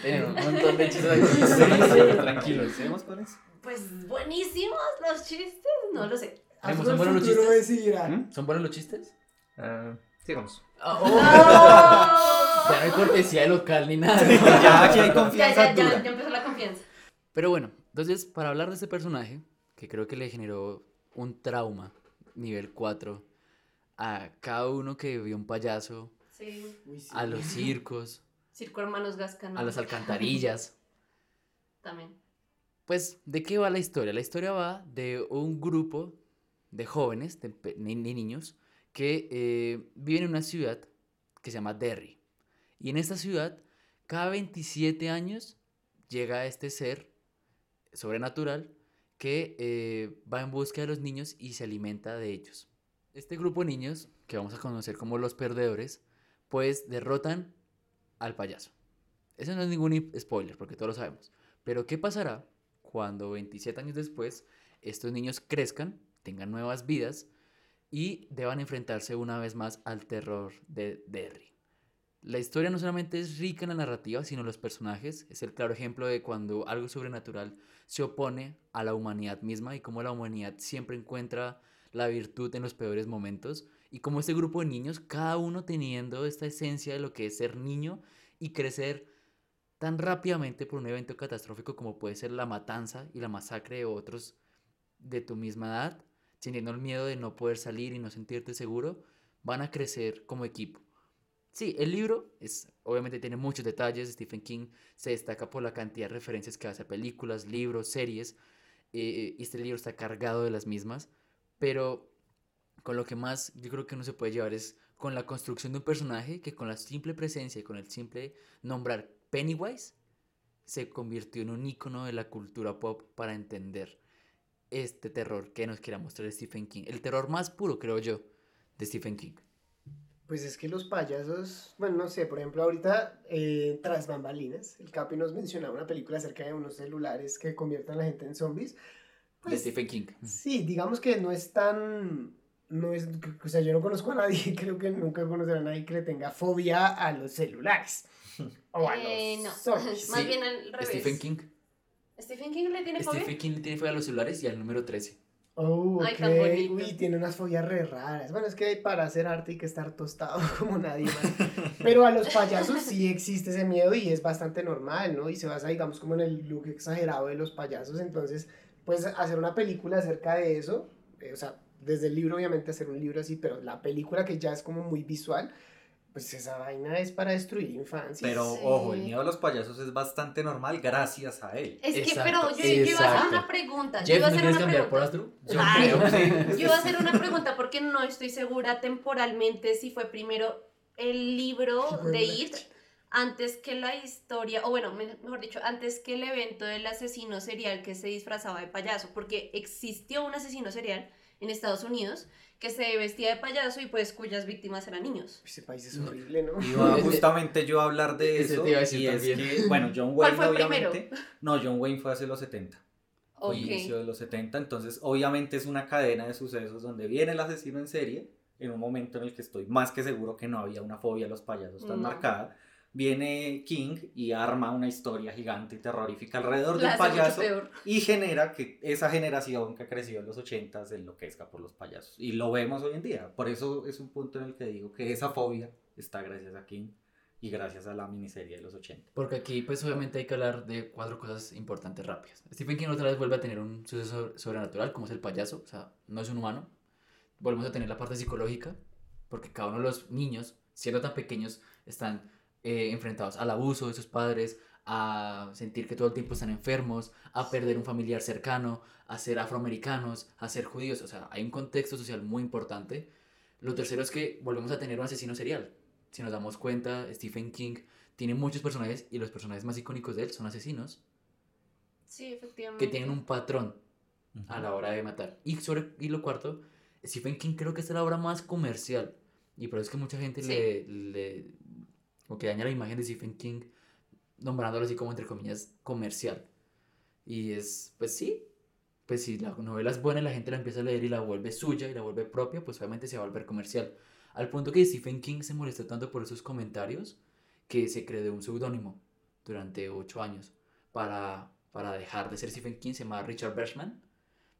Tienen un montón de chistes aquí. Tranquilos. ¿Seguimos con eso? Pues buenísimos los chistes, no lo sé. Memo, Hazlo ¿Son buenos los chistes? ¿Mm? ¿Son buenos los chistes? Ah, sigamos. Ah, oh. Ya no hay cortesía de local ni nada. Ya aquí hay Ya, confianza ya, ya, dura. ya empezó la confianza. Pero bueno, entonces para hablar de este personaje, que creo que le generó un trauma nivel 4 a cada uno que vio un payaso, Sí. Uy, sí. a los circos, Circo Hermanos Gascano. a las alcantarillas. También. Pues, ¿de qué va la historia? La historia va de un grupo de jóvenes, de, ni niños, que eh, viven en una ciudad que se llama Derry. Y en esta ciudad, cada 27 años, llega este ser sobrenatural que eh, va en busca de los niños y se alimenta de ellos. Este grupo de niños, que vamos a conocer como los perdedores, pues derrotan al payaso. Eso no es ningún spoiler, porque todos lo sabemos. Pero ¿qué pasará cuando 27 años después estos niños crezcan, tengan nuevas vidas y deban enfrentarse una vez más al terror de Derry? La historia no solamente es rica en la narrativa, sino en los personajes. Es el claro ejemplo de cuando algo sobrenatural se opone a la humanidad misma y cómo la humanidad siempre encuentra la virtud en los peores momentos. Y como este grupo de niños, cada uno teniendo esta esencia de lo que es ser niño y crecer tan rápidamente por un evento catastrófico como puede ser la matanza y la masacre de otros de tu misma edad, teniendo el miedo de no poder salir y no sentirte seguro, van a crecer como equipo. Sí, el libro es, obviamente tiene muchos detalles. Stephen King se destaca por la cantidad de referencias que hace a películas, libros, series. eh, este libro está cargado de las mismas. Pero con lo que más yo creo que uno se puede llevar es con la construcción de un personaje que con la simple presencia y con el simple nombrar Pennywise se convirtió en un icono de la cultura pop para entender este terror que nos quiera mostrar Stephen King. El terror más puro, creo yo, de Stephen King. Pues es que los payasos, bueno, no sé, por ejemplo, ahorita eh, tras bambalinas, el Capi nos mencionaba una película acerca de unos celulares que convierten a la gente en zombies. de Pues, Stephen King. sí, digamos que no es tan, no es, o sea, yo no conozco a nadie, creo que nunca conoceré a nadie que le tenga fobia a los celulares. O a Eh, los no, zombies. más Sí, bien al revés. Stephen King. Stephen King le tiene fobia. Stephen King le tiene fobia a los celulares y al número 13. Oh, Ay, ok. tan bonito. Uy, tiene unas fobias re raras. Bueno, es que para hacer arte hay que estar tostado como nadie más. Pero a los payasos sí existe ese miedo y es bastante normal, ¿no? Y se basa, digamos, como en el look exagerado de los payasos. Entonces, pues hacer una película acerca de eso, eh, o sea, desde el libro obviamente hacer un libro así, pero la película que ya es como muy visual, pues esa vaina es para destruir infancias. Pero Sí. ojo, el miedo a los payasos es bastante normal gracias a él. Es que, Exacto, pero yo, yo iba a hacer una pregunta. Yo iba a ¿no hacer una cambiar por pregunta. Astro? Yo Ay. creo que- Yo iba a hacer una pregunta porque no estoy segura temporalmente si fue primero el libro Sí, de It antes que la historia, o bueno, me- mejor dicho, antes que el evento del asesino serial que se disfrazaba de payaso, porque existió un asesino serial en Estados Unidos que se vestía de payaso y pues cuyas víctimas eran niños. Ese país es horrible, ¿no? Iba justamente yo a hablar de ese eso. te iba a decir y es que, bueno, John ¿Cuál Wayne fue obviamente. No, John Wayne fue hace los 70. Ok. Fue inicio de los 70. Entonces, obviamente es una cadena de sucesos donde viene el asesino en serie en un momento en el que estoy más que seguro que no había una fobia a los payasos tan No. marcada. Viene King y arma una historia gigante y terrorífica alrededor hace mucho payaso y genera que esa generación que creció en los 80 se enloquezca por los payasos. Y lo vemos hoy en día. Por eso es un punto en el que digo que esa fobia está gracias a King y gracias a la miniserie de los 80. Porque aquí, pues obviamente hay que hablar de cuatro cosas importantes rápidas. Stephen King otra vez vuelve a tener un suceso sobrenatural, como es el payaso, o sea, no es un humano. Volvemos a tener la parte psicológica, porque cada uno de los niños, siendo tan pequeños, están eh, enfrentados al abuso de sus padres, a sentir que todo el tiempo están enfermos, a perder un familiar cercano, a ser afroamericanos, a ser judíos. O sea, hay un contexto social muy importante. Lo tercero es que volvemos a tener un asesino serial. Si nos damos cuenta, Stephen King tiene muchos personajes y los personajes más icónicos de él son asesinos Sí, efectivamente. que tienen un patrón a la hora de matar. Y, sobre, y lo cuarto, Stephen King creo que es la obra más comercial. Y por eso es que mucha gente Sí. le, le... como que daña la imagen de Stephen King nombrándolo así como entre comillas comercial. Y es, pues sí, pues si la novela es buena y la gente la empieza a leer y la vuelve suya y la vuelve propia, pues obviamente se va a volver comercial. Al punto que Stephen King se molestó tanto por esos comentarios que se creó un seudónimo durante ocho años para, para dejar de ser Stephen King, se llama Richard Bergman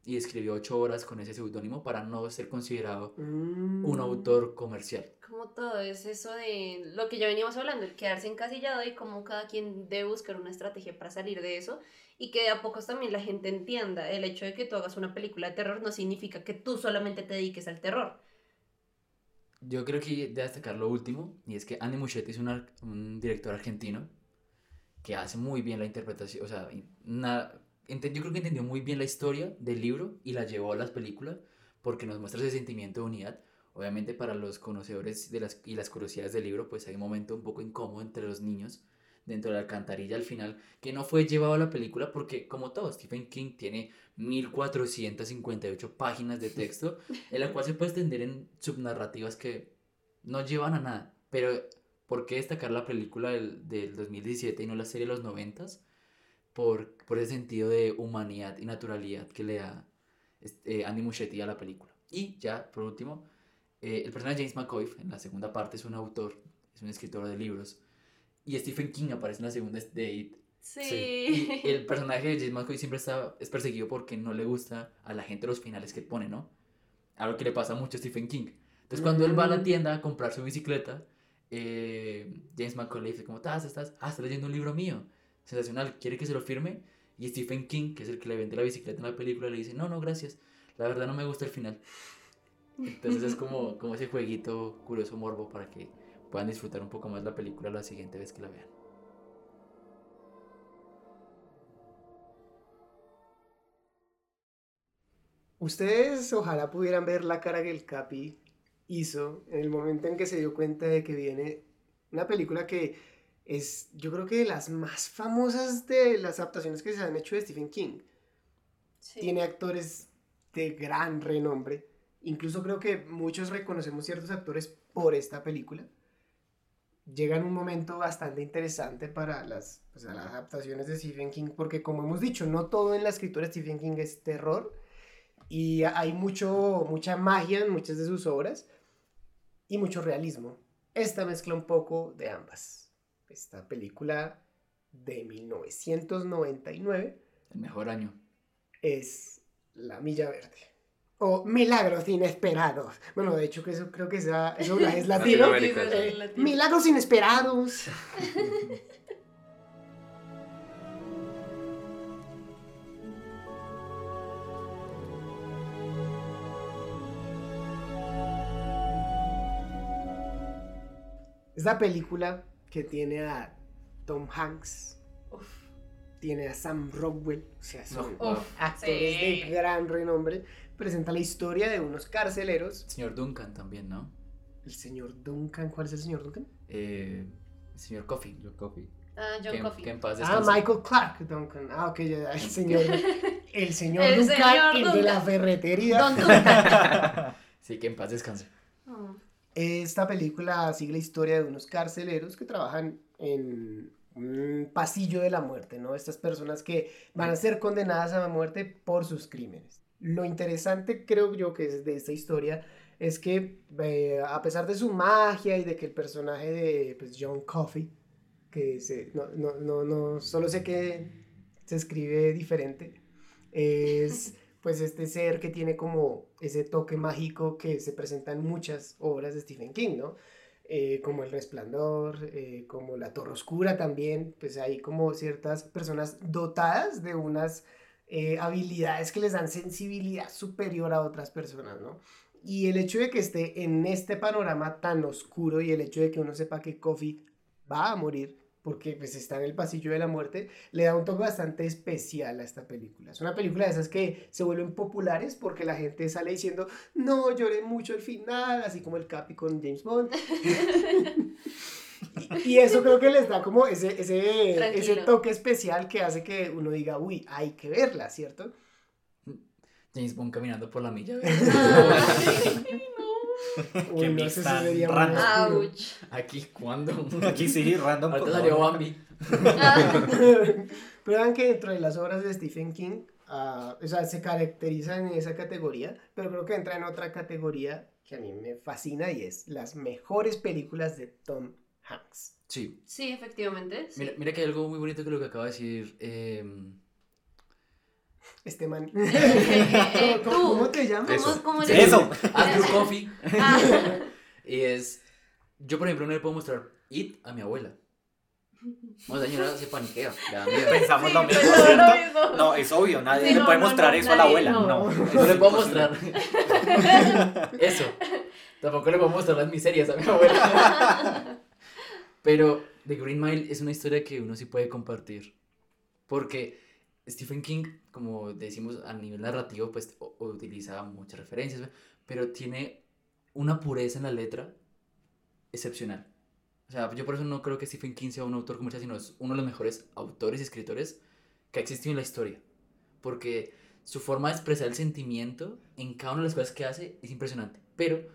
y escribió ocho horas con ese seudónimo para no ser considerado Mm. un autor comercial. Como todo es eso de lo que ya veníamos hablando, el quedarse encasillado y cómo cada quien debe buscar una estrategia para salir de eso y que de a pocos también la gente entienda el hecho de que tú hagas una película de terror no significa que tú solamente te dediques al terror. Yo creo que de destacar lo último, y es que Andy Muschietti es un, un director argentino que hace muy bien la interpretación, o sea, y na- ente- yo creo que entendió muy bien la historia del libro y la llevó a las películas porque nos muestra ese sentimiento de unidad. Obviamente para los conocedores de las, y las curiosidades del libro, pues hay un momento un poco incómodo entre los niños dentro de la alcantarilla al final, que no fue llevado a la película porque, como todo, Stephen King tiene 1458 páginas de texto, en la cual se puede extender en subnarrativas que no llevan a nada. Pero, ¿por qué destacar la película del, del 2017 y no la serie de los 90? Por, por ese sentido de humanidad y naturalidad que le da este, Andy Muschietti a la película. Y ya, por último, eh, el personaje de James McCoy, en la segunda parte, es un autor, es un escritor de libros. Y Stephen King aparece en la segunda de It. Sí. Y el personaje de James McCoy siempre está, es perseguido porque no le gusta a la gente los finales que pone, ¿no? Algo que le pasa mucho a Stephen King. Entonces, cuando él va a la Mm. tienda a comprar su bicicleta, eh, James McCoy le dice, ¿cómo estás? ¿Estás? Ah, está leyendo un libro mío. Sensacional, ¿quiere que se lo firme? Y Stephen King, que es el que le vende la bicicleta en la película, le dice, no, no, gracias. La verdad no me gusta el final. Entonces es como, como ese jueguito curioso morbo para que puedan disfrutar un poco más la película la siguiente vez que la vean. Ustedes ojalá pudieran ver la cara que el Capi hizo en el momento en que se dio cuenta de que viene una película que es, yo creo que de las más famosas de las adaptaciones que se han hecho de Stephen King. Sí. Tiene actores de gran renombre. Incluso creo que muchos reconocemos ciertos actores por esta película. Llega en un momento bastante interesante para las, pues, las adaptaciones de Stephen King, porque como hemos dicho, no todo en la escritura de Stephen King es terror, y hay mucho, mucha magia en muchas de sus obras, y mucho realismo. Esta mezcla un poco de ambas. Esta película de 1999 El mejor año. es La Milla Verde. O Milagros Inesperados. Bueno, de hecho, que eso creo que esa, eso es latino. Eh. Milagros Inesperados. Esta película que tiene a Tom Hanks, tiene a Sam Rockwell, o sea, son No, Uf, actores sí. de gran renombre, presenta la historia de unos carceleros. Señor Duncan también, ¿no? El señor Duncan, ¿cuál es el señor Duncan? Eh, el señor Coffee. Coffee. Ah, John que, Coffey. que en paz Ah. Michael Clark Duncan. Ah, ok, ya, el señor, el señor El Duncan, señor el de la ferretería. Don Duncan. Sí, que en paz descanse. Oh. Esta película sigue la historia de unos carceleros que trabajan en un pasillo de la muerte, ¿no? Estas personas que van a ser condenadas a la muerte por sus crímenes. Lo interesante, creo yo, que es de esta historia es que eh, a pesar de su magia y de que el personaje de pues, John Coffey que se, no, no, no, no, solo sé que se escribe diferente. Es pues este ser que tiene como ese toque mágico que se presenta en muchas obras de Stephen King, ¿no? Eh, como El Resplandor, eh, como La Torre Oscura también, pues hay como ciertas personas dotadas de unas eh, habilidades que les dan sensibilidad superior a otras personas, ¿no? Y el hecho de que esté en este panorama tan oscuro y el hecho de que uno sepa que Coffee va a morir, porque pues está en el pasillo de la muerte, le da un toque bastante especial a esta película. Es una película de esas que se vuelven populares porque la gente sale diciendo, no, lloré mucho el final, así como el Capi con James Bond. y, y eso creo que les da como ese, ese, ese toque especial que hace que uno diga, uy, hay que verla, ¿cierto? James Bond caminando por la milla. Uy, Qué no sería random. Aquí, ¿cuándo? Aquí sí, random. Ahorita salió Bambi. Pero vean que dentro de las obras de Stephen King, ah, o sea, se caracterizan en esa categoría, pero creo que entra en otra categoría que a mí me fascina y es las mejores películas de Tom Hanks. Sí. sí, efectivamente. sí. Mira, mira que hay algo muy bonito que lo que acaba de decir. em, Este man. eh, ¿Cómo, tú. cómo te llamas? ¿Cómo, Eso. cómo Sí, Eso. Andrew Coffee. Ah, Y es. Yo, por ejemplo, no le puedo mostrar It a mi abuela. No, señora se paniquea. Pensamos Sí, lo mismo, pensamos lo mismo. No, es obvio, nadie Sí, le no, puede no, mostrar no, eso a la abuela. no. No, No le puedo mostrar. Eso. Tampoco le puedo mostrar las miserias a mi abuela. Pero The Green Mile es una historia que uno sí puede compartir. Porque Stephen King, como decimos a nivel narrativo, pues o- o utiliza muchas referencias, pero tiene una pureza en la letra excepcional. O sea, yo por eso no creo que Stephen King sea un autor comercial, sino es uno de los mejores autores y escritores que ha existido en la historia. Porque su forma de expresar el sentimiento en cada una de las cosas que hace es impresionante. Pero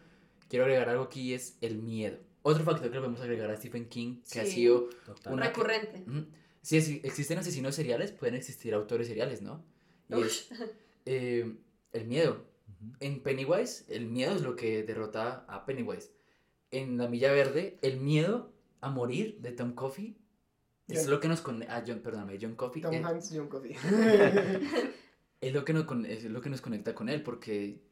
quiero agregar algo aquí es el miedo. Otro factor que le podemos agregar a Stephen King, que ha Sí. sido Total. una... Recurrente. Ujú. Si es- existen asesinos seriales, pueden existir autores seriales, ¿no? Y es eh, el miedo. En Pennywise, el miedo es lo que derrota a Pennywise. En La Milla Verde, el miedo a morir de Tom Coffey es John- lo que nos conecta. Ah, John, perdóname, John Coffey. Tom eh, Hanks, John Coffey. es lo, que nos, es lo que nos conecta con él, porque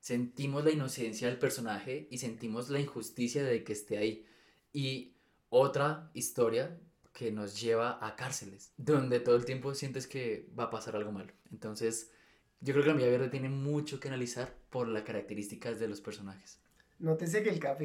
sentimos la inocencia del personaje y sentimos la injusticia de que esté ahí. Y otra historia que nos lleva a cárceles, donde todo el tiempo sientes que va a pasar algo malo. Entonces, yo creo que la Milla Verde tiene mucho que analizar por las características de los personajes. Nótese que el café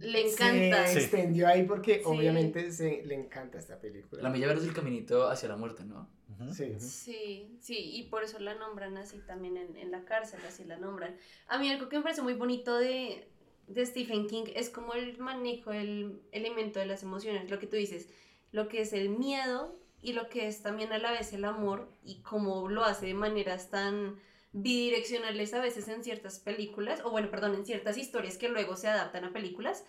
Le encanta. se Sí. extendió ahí porque Sí. obviamente se, le encanta esta película. La Milla Verde es el caminito hacia la muerte, ¿no? Ujú, Sí. ujú. Sí, sí, y por eso la nombran así también en, en la cárcel, así la nombran. A mí algo que me parece muy bonito de, de Stephen King es como el manejo, el elemento de las emociones, lo que tú dices, lo que es el miedo y lo que es también a la vez el amor y cómo lo hace de maneras tan bidireccionales a veces en ciertas películas, o bueno, perdón, en ciertas historias que luego se adaptan a películas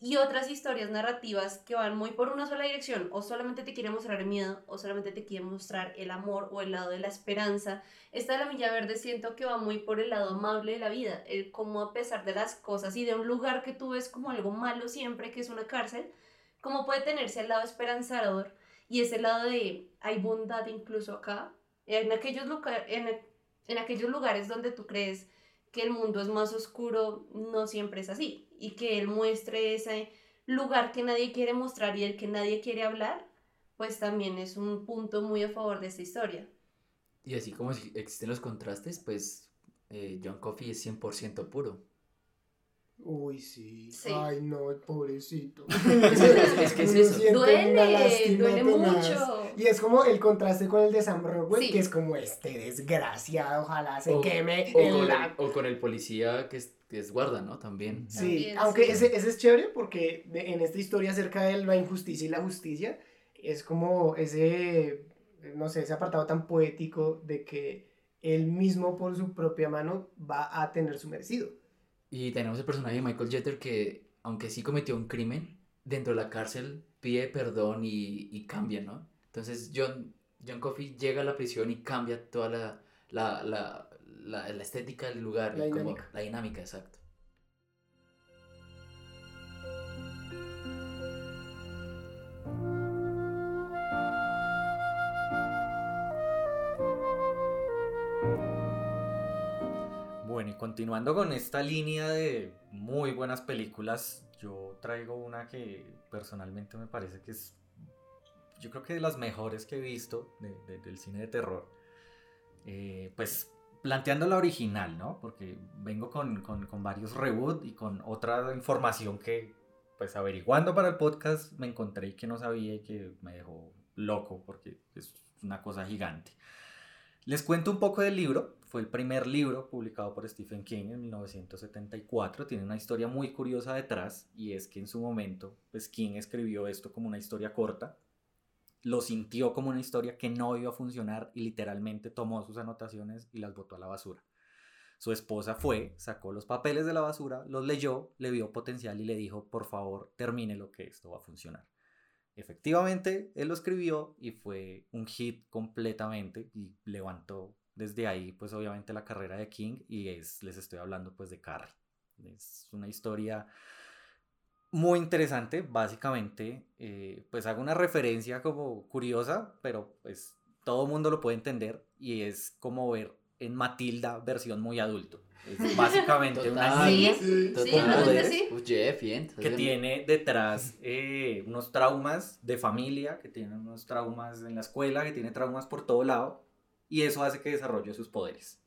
y otras historias narrativas que van muy por una sola dirección, o solamente te quiere mostrar el miedo, o solamente te quiere mostrar el amor o el lado de la esperanza. Esta de la Milla Verde siento que va muy por el lado amable de la vida, el cómo a pesar de las cosas y de un lugar que tú ves como algo malo siempre, que es una cárcel, cómo puede tenerse el lado esperanzador y ese lado de hay bondad incluso acá, en aquellos, lugares donde tú crees que el mundo es más oscuro, no siempre es así. Y que él muestre ese lugar que nadie quiere mostrar y del que nadie quiere hablar, pues también es un punto muy a favor de esta historia. Y así como existen los contrastes, pues eh, John Coffey es 100% puro. Uy, sí. Sí. Ay, no, pobrecito. Es, es- que es eso. Duele, duele tenaz. mucho. Y es como el contraste con el de Sam Rockwell, Sí. que es como este desgraciado, ojalá se O- queme O con, la... el, o con el policía que es, que es guarda, ¿no? También. Sí, También, aunque sí. Ese, ese es chévere porque de- en esta historia acerca de la injusticia y la justicia, es como ese, no sé, ese apartado tan poético de que él mismo por su propia mano va a tener su merecido. Y tenemos el personaje de Michael Jeter que, aunque sí cometió un crimen, dentro de la cárcel pide perdón y, y cambia, ¿no? Entonces John, John Coffey llega a la prisión y cambia toda la, la, la, la, la estética del lugar. La como- la dinámica, exacto. Continuando con esta línea de muy buenas películas, yo traigo una que personalmente me parece que es, yo creo que de las mejores que he visto de- de- del cine de terror. Eh, pues planteando la original, ¿no? Porque vengo con, con, con varios reboot y con otra información que, pues averiguando para el podcast, me encontré y que no sabía y que me dejó loco porque es una cosa gigante. Les cuento un poco del libro. Fue el primer libro publicado por Stephen King en 1974. Tiene una historia muy curiosa detrás y es que en su momento, pues King escribió esto como una historia corta. Lo sintió como una historia que no iba a funcionar y literalmente tomó sus anotaciones y las botó a la basura. Su esposa fue, sacó los papeles de la basura, los leyó, le vio potencial y le dijo, por favor, termine lo que esto va a funcionar. Efectivamente, él lo escribió y fue un hit completamente y levantó desde ahí, pues obviamente la carrera de King y es, les estoy hablando pues de Carrie. Es una historia muy interesante, básicamente, eh, pues hago una referencia como curiosa, pero pues todo mundo lo puede entender y es como ver en Matilda versión muy adulto. Es básicamente una Total. niña Sí, Total. sí, con realmente poderes sí. Pues Jeff, bien. que tiene detrás eh, unos traumas de familia, que tiene unos traumas en la escuela, que tiene traumas por todo lado, y eso hace que desarrolle sus poderes.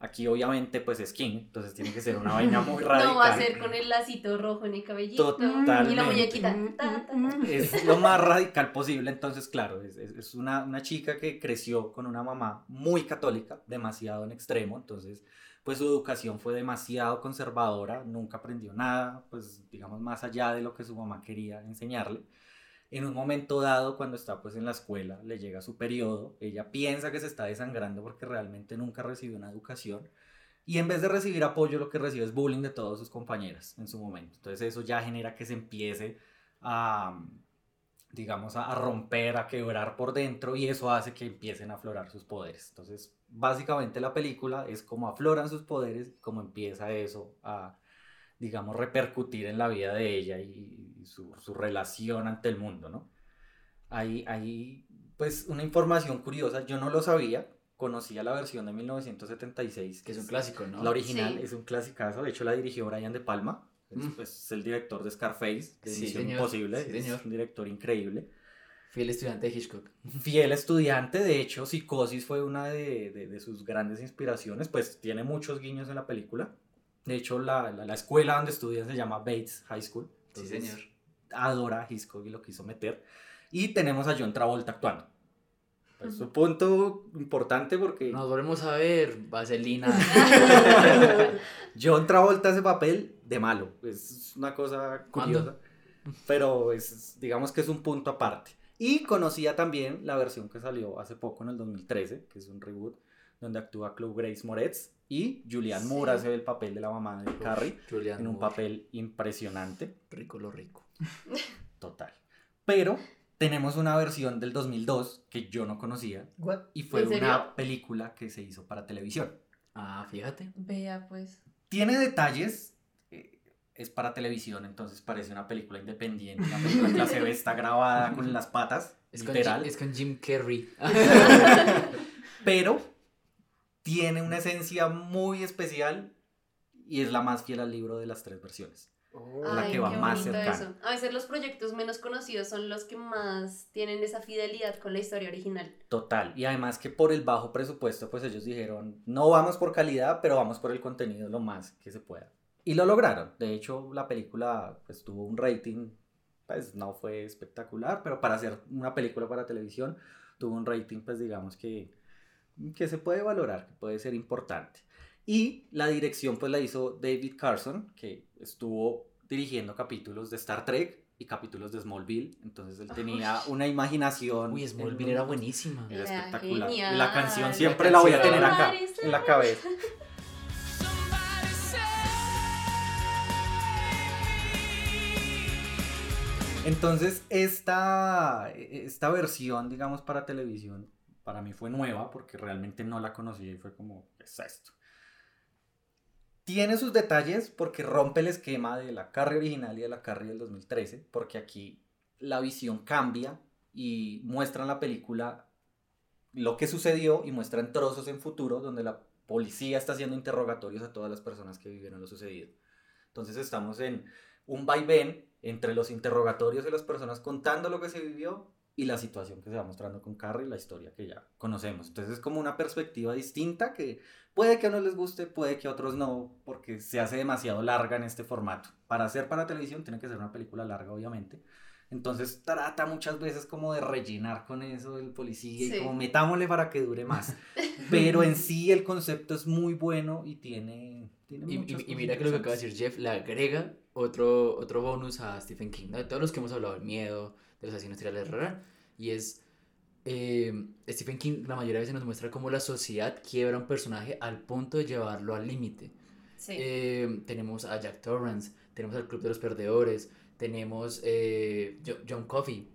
Aquí obviamente pues es King, entonces tiene que ser una vaina muy radical. No va a ser con el lacito rojo en el cabellito. Y Totalmente. la muñequita. ta, ta, ta. Es lo más radical posible, entonces claro, es, es- es una, una chica que creció con una mamá muy católica, demasiado en extremo, entonces pues su educación fue demasiado conservadora, nunca aprendió nada, pues digamos más allá de lo que su mamá quería enseñarle. En un momento dado, cuando está pues en la escuela, le llega su periodo, ella piensa que se está desangrando porque realmente nunca recibió una educación y en vez de recibir apoyo lo que recibe es bullying de todas sus compañeras en su momento. Entonces eso ya genera que se empiece a, digamos, a, romper, a quebrar por dentro y eso hace que empiecen a aflorar sus poderes. Entonces básicamente la película es como afloran sus poderes, como empieza eso a, digamos, repercutir en la vida de ella y, y su, su relación ante el mundo, ¿no? Hay, hay, pues, una información curiosa, yo no lo sabía, conocía la versión de 1976, Que es un clásico, ¿no? la original Sí. es un clasicazo, de hecho la dirigió Brian De Palma, es, Mm. pues, es el director de Scarface, de Sí, señor. Imposible, Sí, es señor. un director increíble. Fiel estudiante de Hitchcock. Fiel estudiante, de hecho Psicosis fue una de, de- de sus grandes inspiraciones, pues tiene muchos guiños en la película. De hecho la, la- la escuela donde estudian se llama Bates High School. Sí, entonces, señor. Adora a Hitchcock y lo quiso meter. Y tenemos a John Travolta actuando. Es un punto importante porque Nos volvemos a ver, Vaselina. John Travolta hace papel de malo. Es una cosa ¿Cuándo? curiosa. Pero es, digamos que es un punto aparte. Y conocía también la versión que salió hace poco en el 2013, que es un reboot, donde actúa Chloe Grace Moretz y Julianne Moore hace el papel de la mamá de Carrie Julian en un Moore. papel impresionante. Rico lo rico. Total. Pero tenemos una versión del 2002 que yo no conocía What? y fue ¿En serio? una película que se hizo para televisión. Ah, fíjate. Vea, pues. Tiene detalles, eh, es para televisión, entonces parece una película independiente. La película clase B está grabada con las patas, Es con, literal, Jim, es con Jim Carrey. pero tiene una esencia muy especial y es la más fiel al libro de las tres versiones. Oh. la Ay, que va qué más cercana. eso. A veces los proyectos menos conocidos son los que más tienen esa fidelidad con la historia original. Total, y además que por el bajo presupuesto, pues ellos dijeron, no vamos por calidad, pero vamos por el contenido lo más que se pueda. Y lo lograron. De hecho, la película pues tuvo un rating, pues no fue espectacular, pero para hacer una película para televisión, tuvo un rating, pues digamos que, que se puede valorar, que puede ser importante. Y la dirección pues la hizo David Carson, que estuvo dirigiendo capítulos de Star Trek y capítulos de Smallville, entonces él tenía una imaginación. Uy, Smallville era buenísima. era Era espectacular. Genial. la canción La siempre la, voy a canción. tener acá, en la cabeza. Entonces, esta, esta versión, digamos, para televisión, para mí fue nueva porque realmente no la conocía y fue como, ¿qué es esto? Tiene sus detalles porque rompe el esquema de la Carrie original y de la Carrie del 2013, porque aquí la visión cambia y muestra en la película lo que sucedió y muestran trozos en futuro donde la policía está haciendo interrogatorios a todas las personas que vivieron lo sucedido. Entonces estamos en un vaivén entre los interrogatorios de las personas contando lo que se vivió y la situación que se va mostrando con Carrie, la historia que ya conocemos. Entonces es como una perspectiva distinta que puede que a unos les guste, puede que a otros no, porque se hace demasiado larga en este formato. Para hacer para televisión tiene que ser una película larga, obviamente. Entonces trata muchas veces como de rellenar con eso el policía Sí. y como metámosle para que dure más. Pero en sí el concepto es muy bueno y tiene... tiene Y, y- y mira que lo que acaba de decir Jeff le agrega otro, otro bonus a Stephen King, ¿no? De todos los que hemos hablado, el miedo, de los asesinos seriales, rara, y es eh, Stephen King la mayoría de veces nos muestra cómo la sociedad quiebra un personaje al punto de llevarlo al límite. Sí. Eh, tenemos a Jack Torrance, tenemos al Club de los Perdedores, tenemos eh, Jo- John Coffey,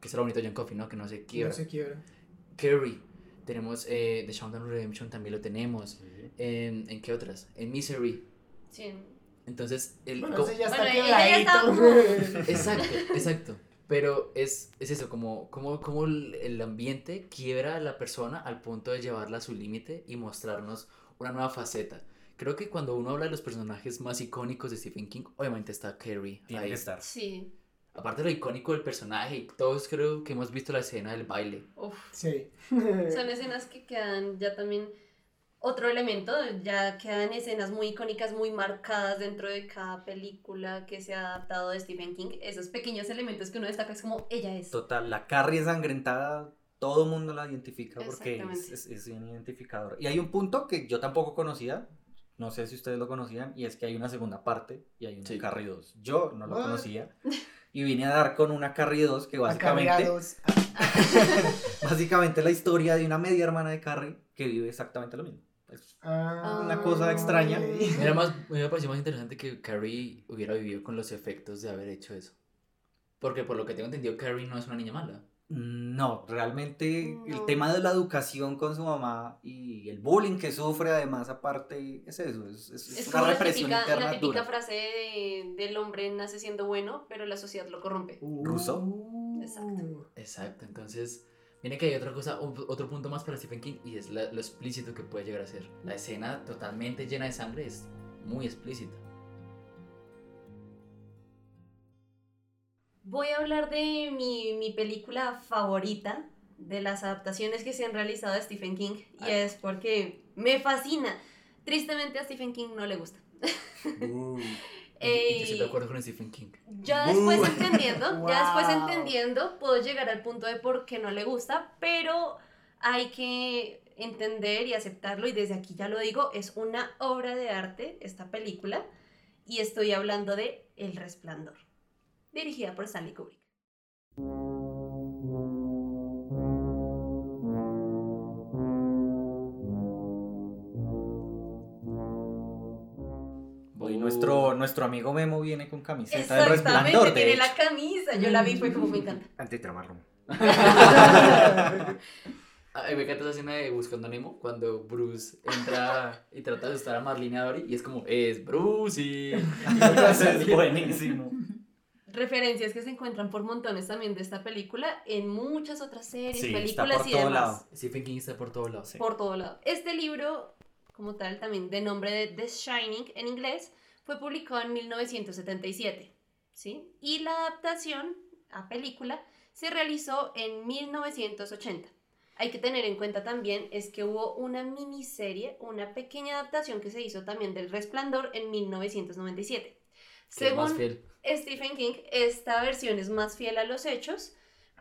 que es lo bonito de John Coffey, ¿no? Que no se quiebra. No se quiebra. Carrie, tenemos eh, The Showdown Redemption, también lo tenemos. En, ¿En qué otras? En Misery. Sí. Entonces, el, Bueno, ese ya está Bueno, ya está. Exacto, exacto. Pero es, es eso, como, como, como el, ambiente quiebra a la persona al punto de llevarla a su límite y mostrarnos una nueva faceta. Creo que cuando uno habla de los personajes más icónicos de Stephen King, obviamente está Carrie Tiene ahí. que estar. Sí. Aparte de lo icónico del personaje, todos creo que hemos visto la escena del baile. Uf. Sí. Son escenas que quedan ya también otro elemento, ya quedan escenas muy icónicas, muy marcadas dentro de cada película que se ha adaptado de Stephen King. Esos pequeños elementos que uno destaca es como ella es. Total, la Carrie ensangrentada, todo el mundo la identifica porque es, es, es un identificador. Y hay un punto que yo tampoco conocía, no sé si ustedes lo conocían, y es que hay una segunda parte y hay Sí. Carrie 2. Yo no lo What? conocía y vine a dar con una Carrie 2 que básicamente, básicamente la historia de una media hermana de Carrie que vive exactamente lo mismo. Es Ah, una cosa extraña. ok. Era más, me pareció más interesante que Carrie hubiera vivido con los efectos de haber hecho eso. Porque por lo que tengo entendido, Carrie no es una niña mala. No, realmente el No. tema de la educación con su mamá y el bullying que sufre además aparte es eso, es, es- es una como la represión típica, interna la típica dura. frase de- del hombre nace siendo bueno, pero la sociedad lo corrompe. Ruso. Uh. Exacto. Exacto, entonces, miren que hay otra cosa, otro punto más para Stephen King y es la- lo explícito que puede llegar a ser. La escena totalmente llena de sangre es muy explícita. Voy a hablar de mi, mi película favorita de las adaptaciones que se han realizado de Stephen King y Ay. es porque me fascina. Tristemente a Stephen King no le gusta. Y- Eh, y yo estoy de acuerdo con Stephen King. Ya después entendiendo, ya después entendiendo, puedo llegar al punto de por qué no le gusta, pero hay que entender y aceptarlo, y desde aquí ya lo digo, es una obra de arte esta película, y estoy hablando de El Resplandor, dirigida por Stanley Kubrick. Nuestro, amigo Memo viene con camiseta de resplandor, Exactamente, de tiene hecho. la camisa, yo la vi, fue como me encanta. Antitramarlo. Ay, me encanta esa escena de Buscando a Nemo cuando Bruce entra y trata de asustar a Marlene a Dory y es como, es Bruce y... es buenísimo. Referencias que se encuentran por montones también de esta película en muchas otras series, Sí, está películas por y todo demás. lado. Stephen King está por todos lados. Sí. por todo lado. Este libro, como tal, también de nombre de The Shining en inglés, fue publicado en 1977, ¿sí? Y la adaptación a película se realizó en 1980. Hay que tener en cuenta también es que hubo una miniserie, una pequeña adaptación que se hizo también del Resplandor en 1997. Que es más Según. Stephen King, esta versión es más fiel a los hechos,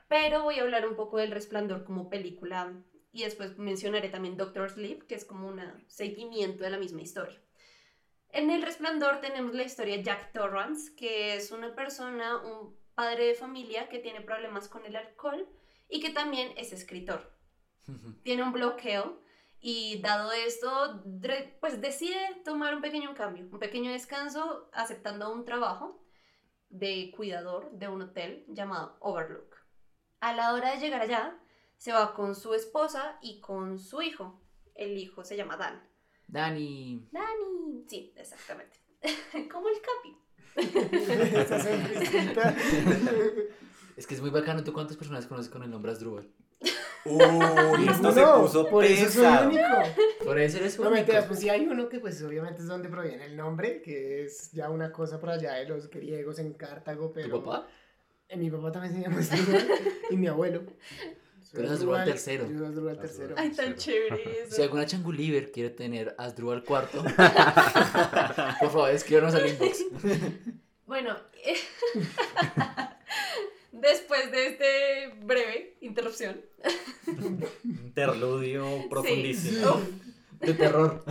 pero voy a hablar un poco del Resplandor como película y después mencionaré también Doctor Sleep, que es como un seguimiento de la misma historia. En El Resplandor tenemos la historia de Jack Torrance, que es una persona, un padre de familia que tiene problemas con el alcohol y que también es escritor. Tiene un bloqueo y dado esto, pues decide tomar un pequeño cambio, un pequeño descanso, aceptando un trabajo de cuidador de un hotel llamado Overlook. A la hora de llegar allá, se va con su esposa y con su hijo. El hijo se llama Dan. Dani. Dani. Sí, exactamente. Como el Capi. Es que es muy bacano. ¿Tú cuántas personas conoces con el nombre Asdrúbal? Uy, esto se No, puso por eso soy pesado. único. Por eso eres No único. mentiras, pues sí hay uno que pues obviamente es donde proviene el nombre, que es ya una cosa por allá de los griegos en Cartago, pero... ¿Tu papá? Eh, mi papá también se llama Asdrúbal y mi abuelo. Tú eres Asdrúbal tercero. Yo soy Asdrúbal tercero. Ay, tan chévere eso. Si alguna Changuliver quiere tener Asdrúbal cuarto, por favor, escríbanos al inbox. Bueno, después de este breve interrupción, Interludio profundísimo. Uf, De terror.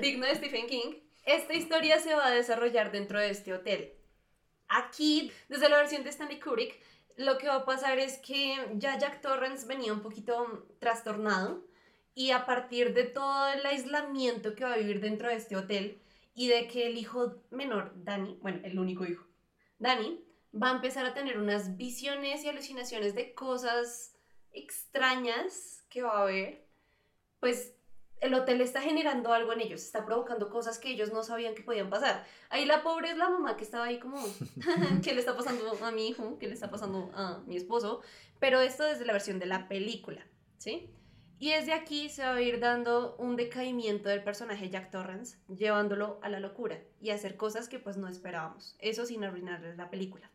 digno de Stephen King, esta historia se va a desarrollar dentro de este hotel. Aquí, desde la versión de Stanley Kubrick, lo que va a pasar es que ya Jack Torrance venía un poquito trastornado y a partir de todo el aislamiento que va a vivir dentro de este hotel y de que el hijo menor, Danny, bueno, el único hijo, Danny, va a empezar a tener unas visiones y alucinaciones de cosas extrañas que va a ver, pues el hotel está generando algo en ellos, está provocando cosas que ellos no sabían que podían pasar. Ahí la pobre es la mamá que estaba ahí como, ¿qué le está pasando a mi hijo? ¿Qué le está pasando a mi esposo? Pero esto desde la versión de la película, ¿sí? Y desde aquí se va a ir dando un decaimiento del personaje Jack Torrance, llevándolo a la locura y a hacer cosas que pues no esperábamos. Eso sin arruinarles la película.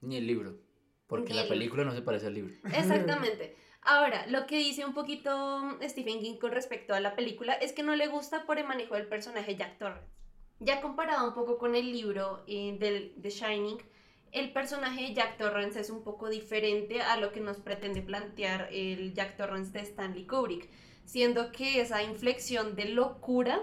Ni el libro. Porque Ni la el libro. película no se parece al libro. Exactamente. Ahora, lo que dice un poquito Stephen King con respecto a la película es que no le gusta por el manejo del personaje Jack Torrance. Ya comparado un poco con el libro eh, del The Shining, el personaje de Jack Torrance es un poco diferente a lo que nos pretende plantear el Jack Torrance de Stanley Kubrick, siendo que esa inflexión de locura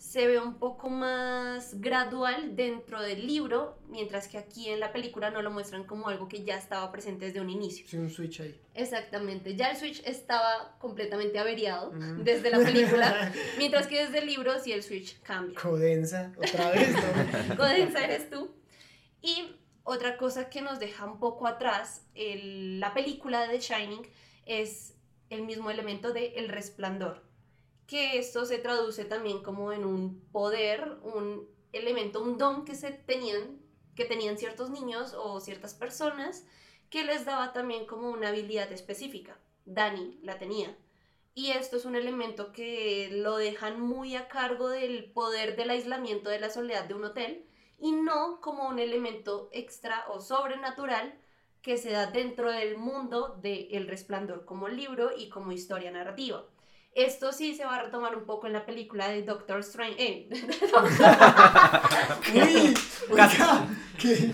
se ve un poco más gradual dentro del libro, mientras que aquí en la película no lo muestran como algo que ya estaba presente desde un inicio. Sí, un switch ahí. Exactamente, ya el Switch estaba completamente averiado Mm. desde la película, mientras que desde el libro sí el Switch cambia. Codensa, otra vez, ¿no? Codensa eres tú. Y otra cosa que nos deja un poco atrás, el- la película de The Shining, es el mismo elemento de el resplandor, que esto se traduce también como en un poder, un elemento, un don que se tenían, que tenían ciertos niños o ciertas personas, que les daba también como una habilidad específica. Dani la tenía. Y esto es un elemento que lo dejan muy a cargo del poder del aislamiento de la soledad de un hotel y no como un elemento extra o sobrenatural que se da dentro del mundo de El Resplandor como libro y como historia narrativa. Esto sí se va a retomar un poco en la película de Doctor Strange. eh, Uy, oiga, ¿qué?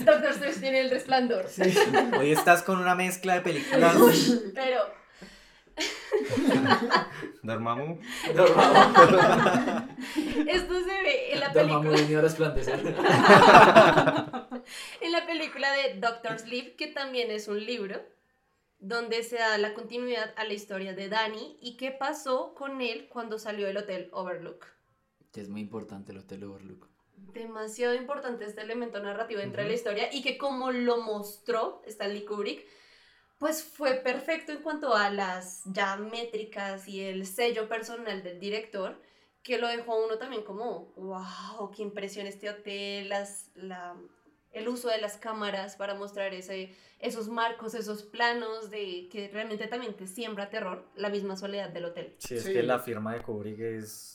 Doctor Strange tiene El Resplandor. Hoy estás con una mezcla de películas. Pero Dormammu. esto se ve en la Dormammu película. a resplandecer. en la película de Doctor Sleep, que también es un libro, donde se da la continuidad a la historia de Danny y qué pasó con él cuando salió del hotel Overlook. Que es muy importante el Hotel Overlook. Demasiado importante este elemento narrativo dentro de la historia y que como lo mostró Stanley Kubrick, pues fue perfecto en cuanto a las ya métricas y el sello personal del director, que lo dejó a uno también como, wow, qué impresión este hotel, las, la, el uso de las cámaras para mostrar ese, esos marcos, esos planos de que realmente también te siembra terror, la misma soledad del hotel. Sí, es Sí. que la firma de Kubrick es,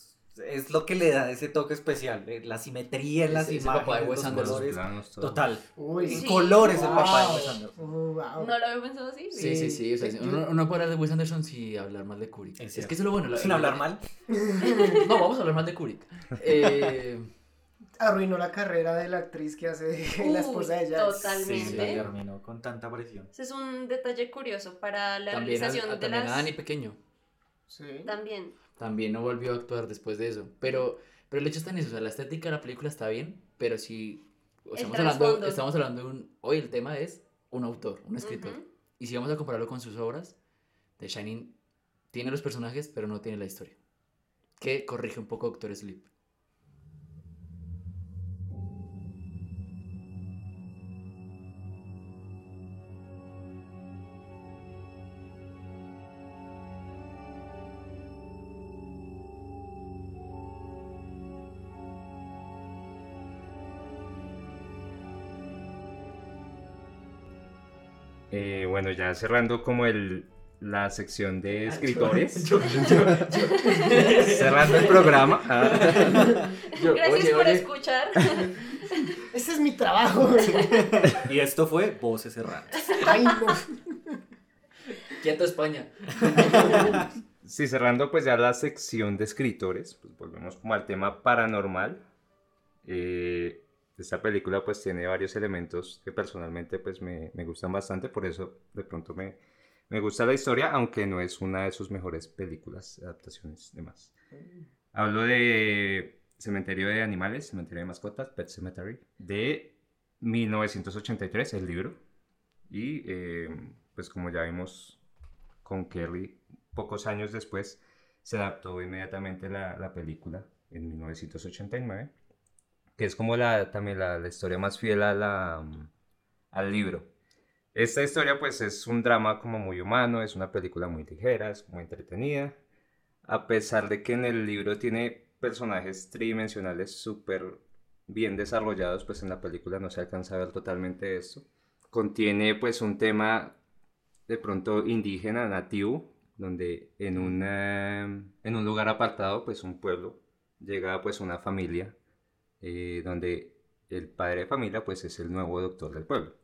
es lo que le da ese toque especial, eh, la simetría en las imágenes, papá de Wes los Anderson. colores. Planos. Total. Uy, En Sí. colores el papá de. Wes Anderson. Uh, wow. ¿No lo había pensado así? Sí, sí, sí. O sea, uno, uno puede hablar de Wes Anderson sin hablar mal de Kubrick. Es que eso es lo bueno. la- Sin hablar mal. No, vamos a hablar mal de Kubrick. Eh, Arruinó la carrera de la actriz que hace de la esposa de Jax. totalmente. Sí, la terminó con tanta presión. Ese es un detalle curioso para la también a, realización a- de también a las... Dani Pequeño. Sí. También. También no volvió a actuar después de eso. Pero, pero el hecho está en eso. O sea, la estética de la película está bien, pero si... o estamos, hablando, estamos hablando de un... Hoy el tema es un autor, un escritor. Ujú. Y si vamos a compararlo con sus obras, The Shining tiene los personajes, pero no tiene la historia. Que corrige un poco Doctor Sleep. Eh, bueno, ya cerrando como el, la sección de Ah, escritores. yo- yo- yo- cerrando el programa. ah, yo- Gracias oye, por oye, escuchar. Ese es mi trabajo. Y esto fue Voces Errantes. Ay, no. quieto España. Sí, cerrando pues ya la sección de escritores, pues volvemos como al tema paranormal. Eh, esta película pues tiene varios elementos que personalmente pues me, me gustan bastante, por eso de pronto me, me gusta la historia, aunque no es una de sus mejores películas, adaptaciones, demás. Hablo de Cementerio de Animales, Cementerio de Mascotas, Pet Cemetery, de 1983, el libro. Y eh, pues como ya vimos con Kelly, pocos años después se adaptó inmediatamente la, la película en 1989, que es como la, también la, historia más fiel a la, mm, al libro. Esta historia pues es un drama como muy humano, es una película muy ligera, es muy entretenida, a pesar de que en el libro tiene personajes tridimensionales súper bien desarrollados, pues en la película no se alcanza a ver totalmente esto. Contiene pues un tema de pronto indígena, nativo, donde en, una, en un lugar apartado, pues un pueblo, llega pues una familia, eh, donde el padre de familia pues es el nuevo doctor del pueblo.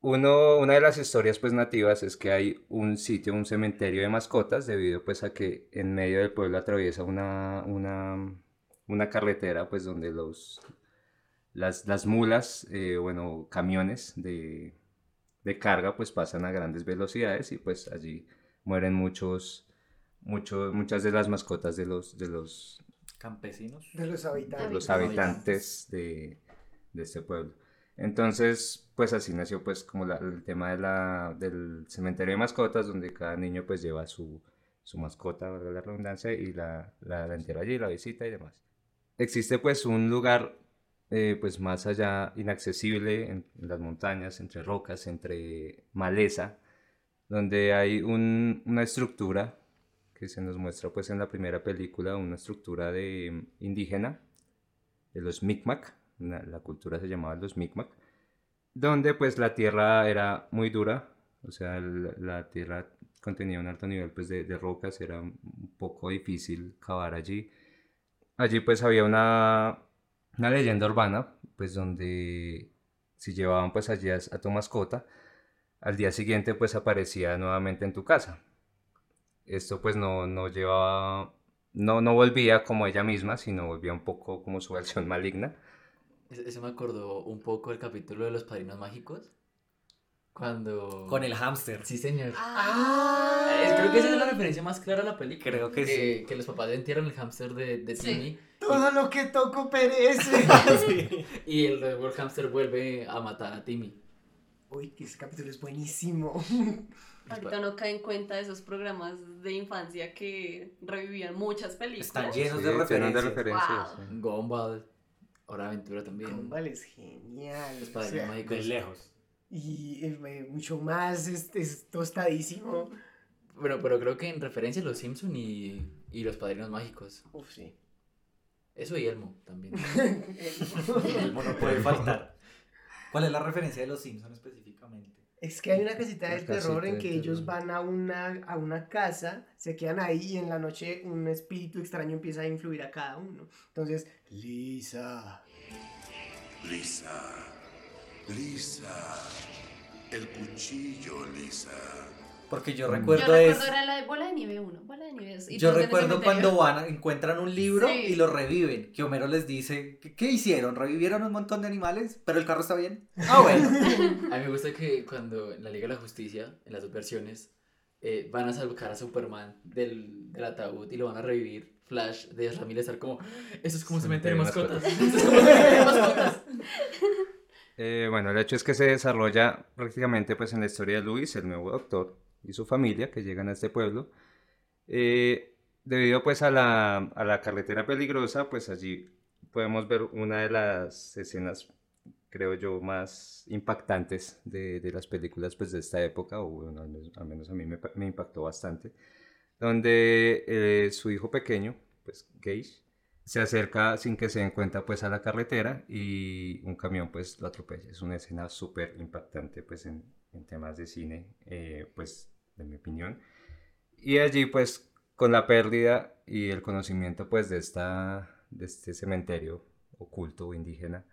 Uno, una de las historias pues nativas es que hay un sitio, un cementerio de mascotas, debido pues a que en medio del pueblo atraviesa una, una, una carretera pues donde los, las, las mulas, eh, bueno, camiones de, de carga pues pasan a grandes velocidades y pues allí mueren muchos, muchos muchas de las mascotas de los, de los, Campesinos. De los habitantes. los habitantes de, de este pueblo. Entonces, pues así nació pues como la- el tema de la, del cementerio de mascotas, donde cada niño pues lleva su, su mascota, valga la redundancia, y la, la, la entierra allí, la visita y demás. Existe pues un lugar eh, pues más allá inaccesible en, en las montañas, entre rocas, entre maleza, donde hay un- una estructura que se nos muestra pues en la primera película, una estructura de mm, indígena de los Micmac, la, cultura se llamaba los Micmac, donde pues la tierra era muy dura, o sea, la tierra contenía un alto nivel pues de, de rocas, era un poco difícil cavar allí. Allí pues había una, una leyenda urbana, pues donde si llevaban pues allí a, a tu mascota, al día siguiente pues aparecía nuevamente en tu casa. Esto pues no, no llevaba, no, no volvía como ella misma, sino volvía un poco como su versión maligna. Ese me acordó un poco el capítulo de los padrinos mágicos. Cuando. Con el hámster. Sí, señor. Ah. Eh, creo que esa es la referencia más clara a la película. Creo que sí. Que los papás entierran el hámster de, de Sí. Timmy. Todo lo que toco perece. Y el, el hámster vuelve a matar a Timmy. Uy, que ese capítulo es buenísimo. Ahorita no cae en cuenta eesos programas de infancia que revivían muchas películas. Están llenos Sí, de referencias. de referencias, Wow. sí. Gumball. Hora de Aventura también. Gumball es genial. Los o padrinos sea, mágicos. De lejos. y eh, mucho más es, es tostadísimo. Bueno, pero creo que en referencia a los Simpson y, y los padrinos mágicos. Uf, sí. Eso y Elmo también. Elmo no puede faltar. ¿Cuál es la referencia de los Simpsons específicamente? Es que hay una casita del terror en que ellos van a una, a una casa, se quedan ahí y en la noche un espíritu extraño empieza a influir a cada uno. Entonces, Lisa. Lisa. Lisa. El cuchillo, Lisa. Porque yo Yo recuerdo, recuerdo es. era la de bola de nieve 1, bola de nieve 2. Yo recuerdo cuando van, encuentran un libro Sí. y lo reviven. Que Homero les dice, ¿qué, qué hicieron? ¿Revivieron un montón de animales? ¿Pero el carro está bien? Ah, bueno. A mí me gusta que cuando en la Liga de la Justicia, en las dos versiones, eh, van a sacar a Superman del, del ataúd y lo van a revivir. Flash de Ramírez estar como, eso es como cementerio de mascotas. Eso es como cementerio de mascotas. Eh, bueno, el hecho es que se desarrolla prácticamente pues en la historia de Luis, el nuevo doctor, y su familia que llegan a este pueblo. Eh, debido pues a la, a la carretera peligrosa, pues allí podemos ver una de las escenas, creo yo, más impactantes de, de las películas pues de esta época, o al menos, a mí me, pa- me impactó bastante, donde eh, su hijo pequeño, pues Gage, se acerca sin que se den cuenta pues a la carretera y un camión pues lo atropella. Es una escena súper impactante pues en temas de cine, eh, pues de mi opinión. Y allí pues con la pérdida y el conocimiento pues de, esta, de este cementerio oculto indígena,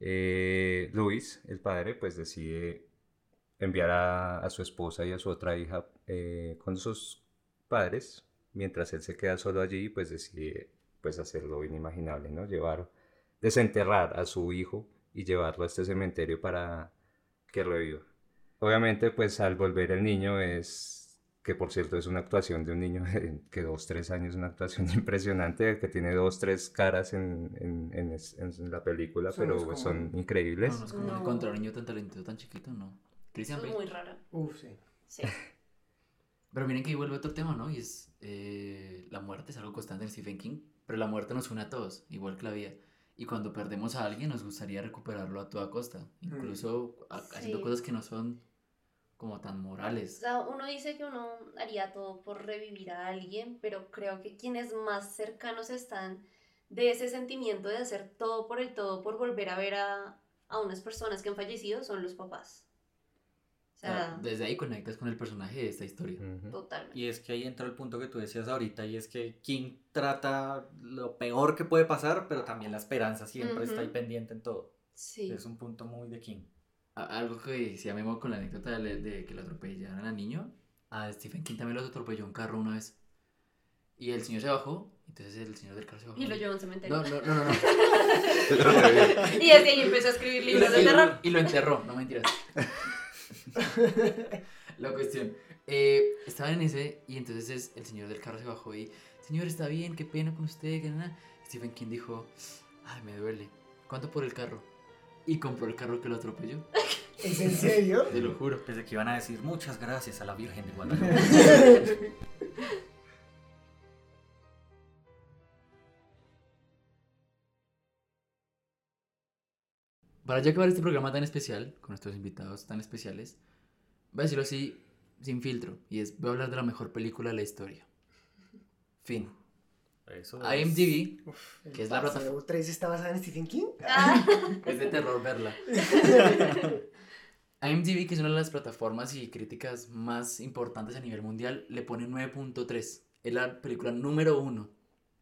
eh, Luis, el padre, pues decide enviar a, a, su esposa y a su otra hija eh, con sus padres, mientras él se queda solo allí, pues decide pues hacer lo inimaginable, ¿no? Llevar, desenterrar a su hijo y llevarlo a este cementerio para que reviva. Obviamente, pues al volver el niño es, que por cierto es una actuación de un niño que dos, tres años, una actuación impresionante, que tiene dos, tres caras en, en, en, en la película, pero pues, son increíbles. No, no es como No. encontrar un niño tan talentoso, tan chiquito, no. Christian es muy raro. Uf, sí. Sí. Pero miren que ahí vuelve otro tema, ¿no? Y es eh, la muerte es algo constante en Stephen King, pero la muerte nos une a todos, igual que la vida. Y cuando perdemos a alguien nos gustaría recuperarlo a toda costa, incluso a- haciendo Sí. cosas que no son como tan O morales. sea, uno dice que uno haría todo por revivir a alguien, pero creo que quienes más cercanos están de ese sentimiento de hacer todo por el todo, por volver a ver a, a unas personas que han fallecido, son los papás. O O sea, desde ahí conectas con el personaje de esta historia. totalmente. Y es que ahí entra el punto que tú decías ahorita, y es que King trata lo peor que puede pasar, pero también la esperanza siempre está ahí pendiente en todo. Sí. Es un punto muy de King. Algo que decía Memo con la anécdota de, de que lo atropellaron al niño, a Stephen King también lo atropelló un carro una vez. Y el señor se bajó, entonces el señor del carro se bajó. Y lo llevó a un cementerio. No, no, no, no. no. y desde ahí empezó a escribir libros lo- de terror. Y lo enterró, no mentiras. La cuestión. eh, estaban en ese y entonces es- el señor del carro se bajó y, señor, está bien, qué pena con usted, que nada. Stephen King dijo, ay, me duele. ¿Cuánto por el carro? Y compró el carro que lo atropelló. ¿Es en serio? Te lo juro. Pensé que iban a decir muchas gracias a la Virgen de Guadalupe. Para ya acabar este programa tan especial, con nuestros invitados tan especiales, voy a decirlo así, sin filtro, y es, voy a hablar de la mejor película de la historia. Fin. Eso IMDb, El que es la plataforma... 3 está basada en Stephen King. Ah. Es de terror verla. IMDb, que es una de las plataformas y críticas más importantes a nivel mundial, le pone 9.3. Es la película número uno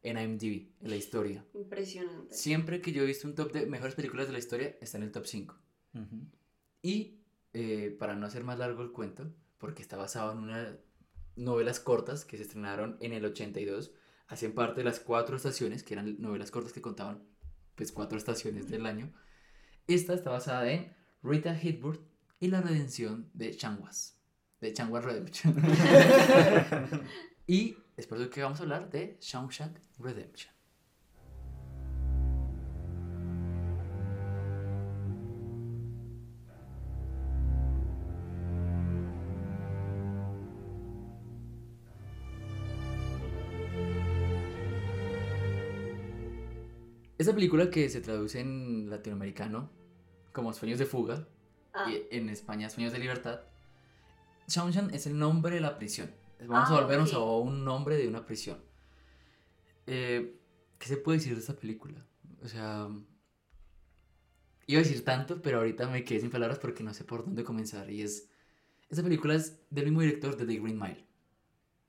en IMDb, en la historia. Impresionante. Siempre que yo he visto un top de mejores películas de la historia, está en el top 5. Y eh, para no hacer más largo el cuento, porque está basado en unas novelas cortas que se estrenaron en el 82, hacen parte de las cuatro estaciones, que eran novelas cortas que contaban pues cuatro estaciones del año. Esta está basada en Rita Hayworth y la redención de Changuas. De Changuas Redemption. y es por eso que vamos a hablar de Shawshank Redemption. Esta película que se traduce en latinoamericano como Sueños de Fuga Ah. y en España Sueños de Libertad, Shawshank es el nombre de la prisión. Vamos Ah, a volvernos ok. a un nombre de una prisión. Eh, ¿Qué se puede decir de esta película? O sea, iba a decir tanto, pero ahorita me quedé sin palabras porque no sé por dónde comenzar. Y es, esta película es del mismo director de The Green Mile.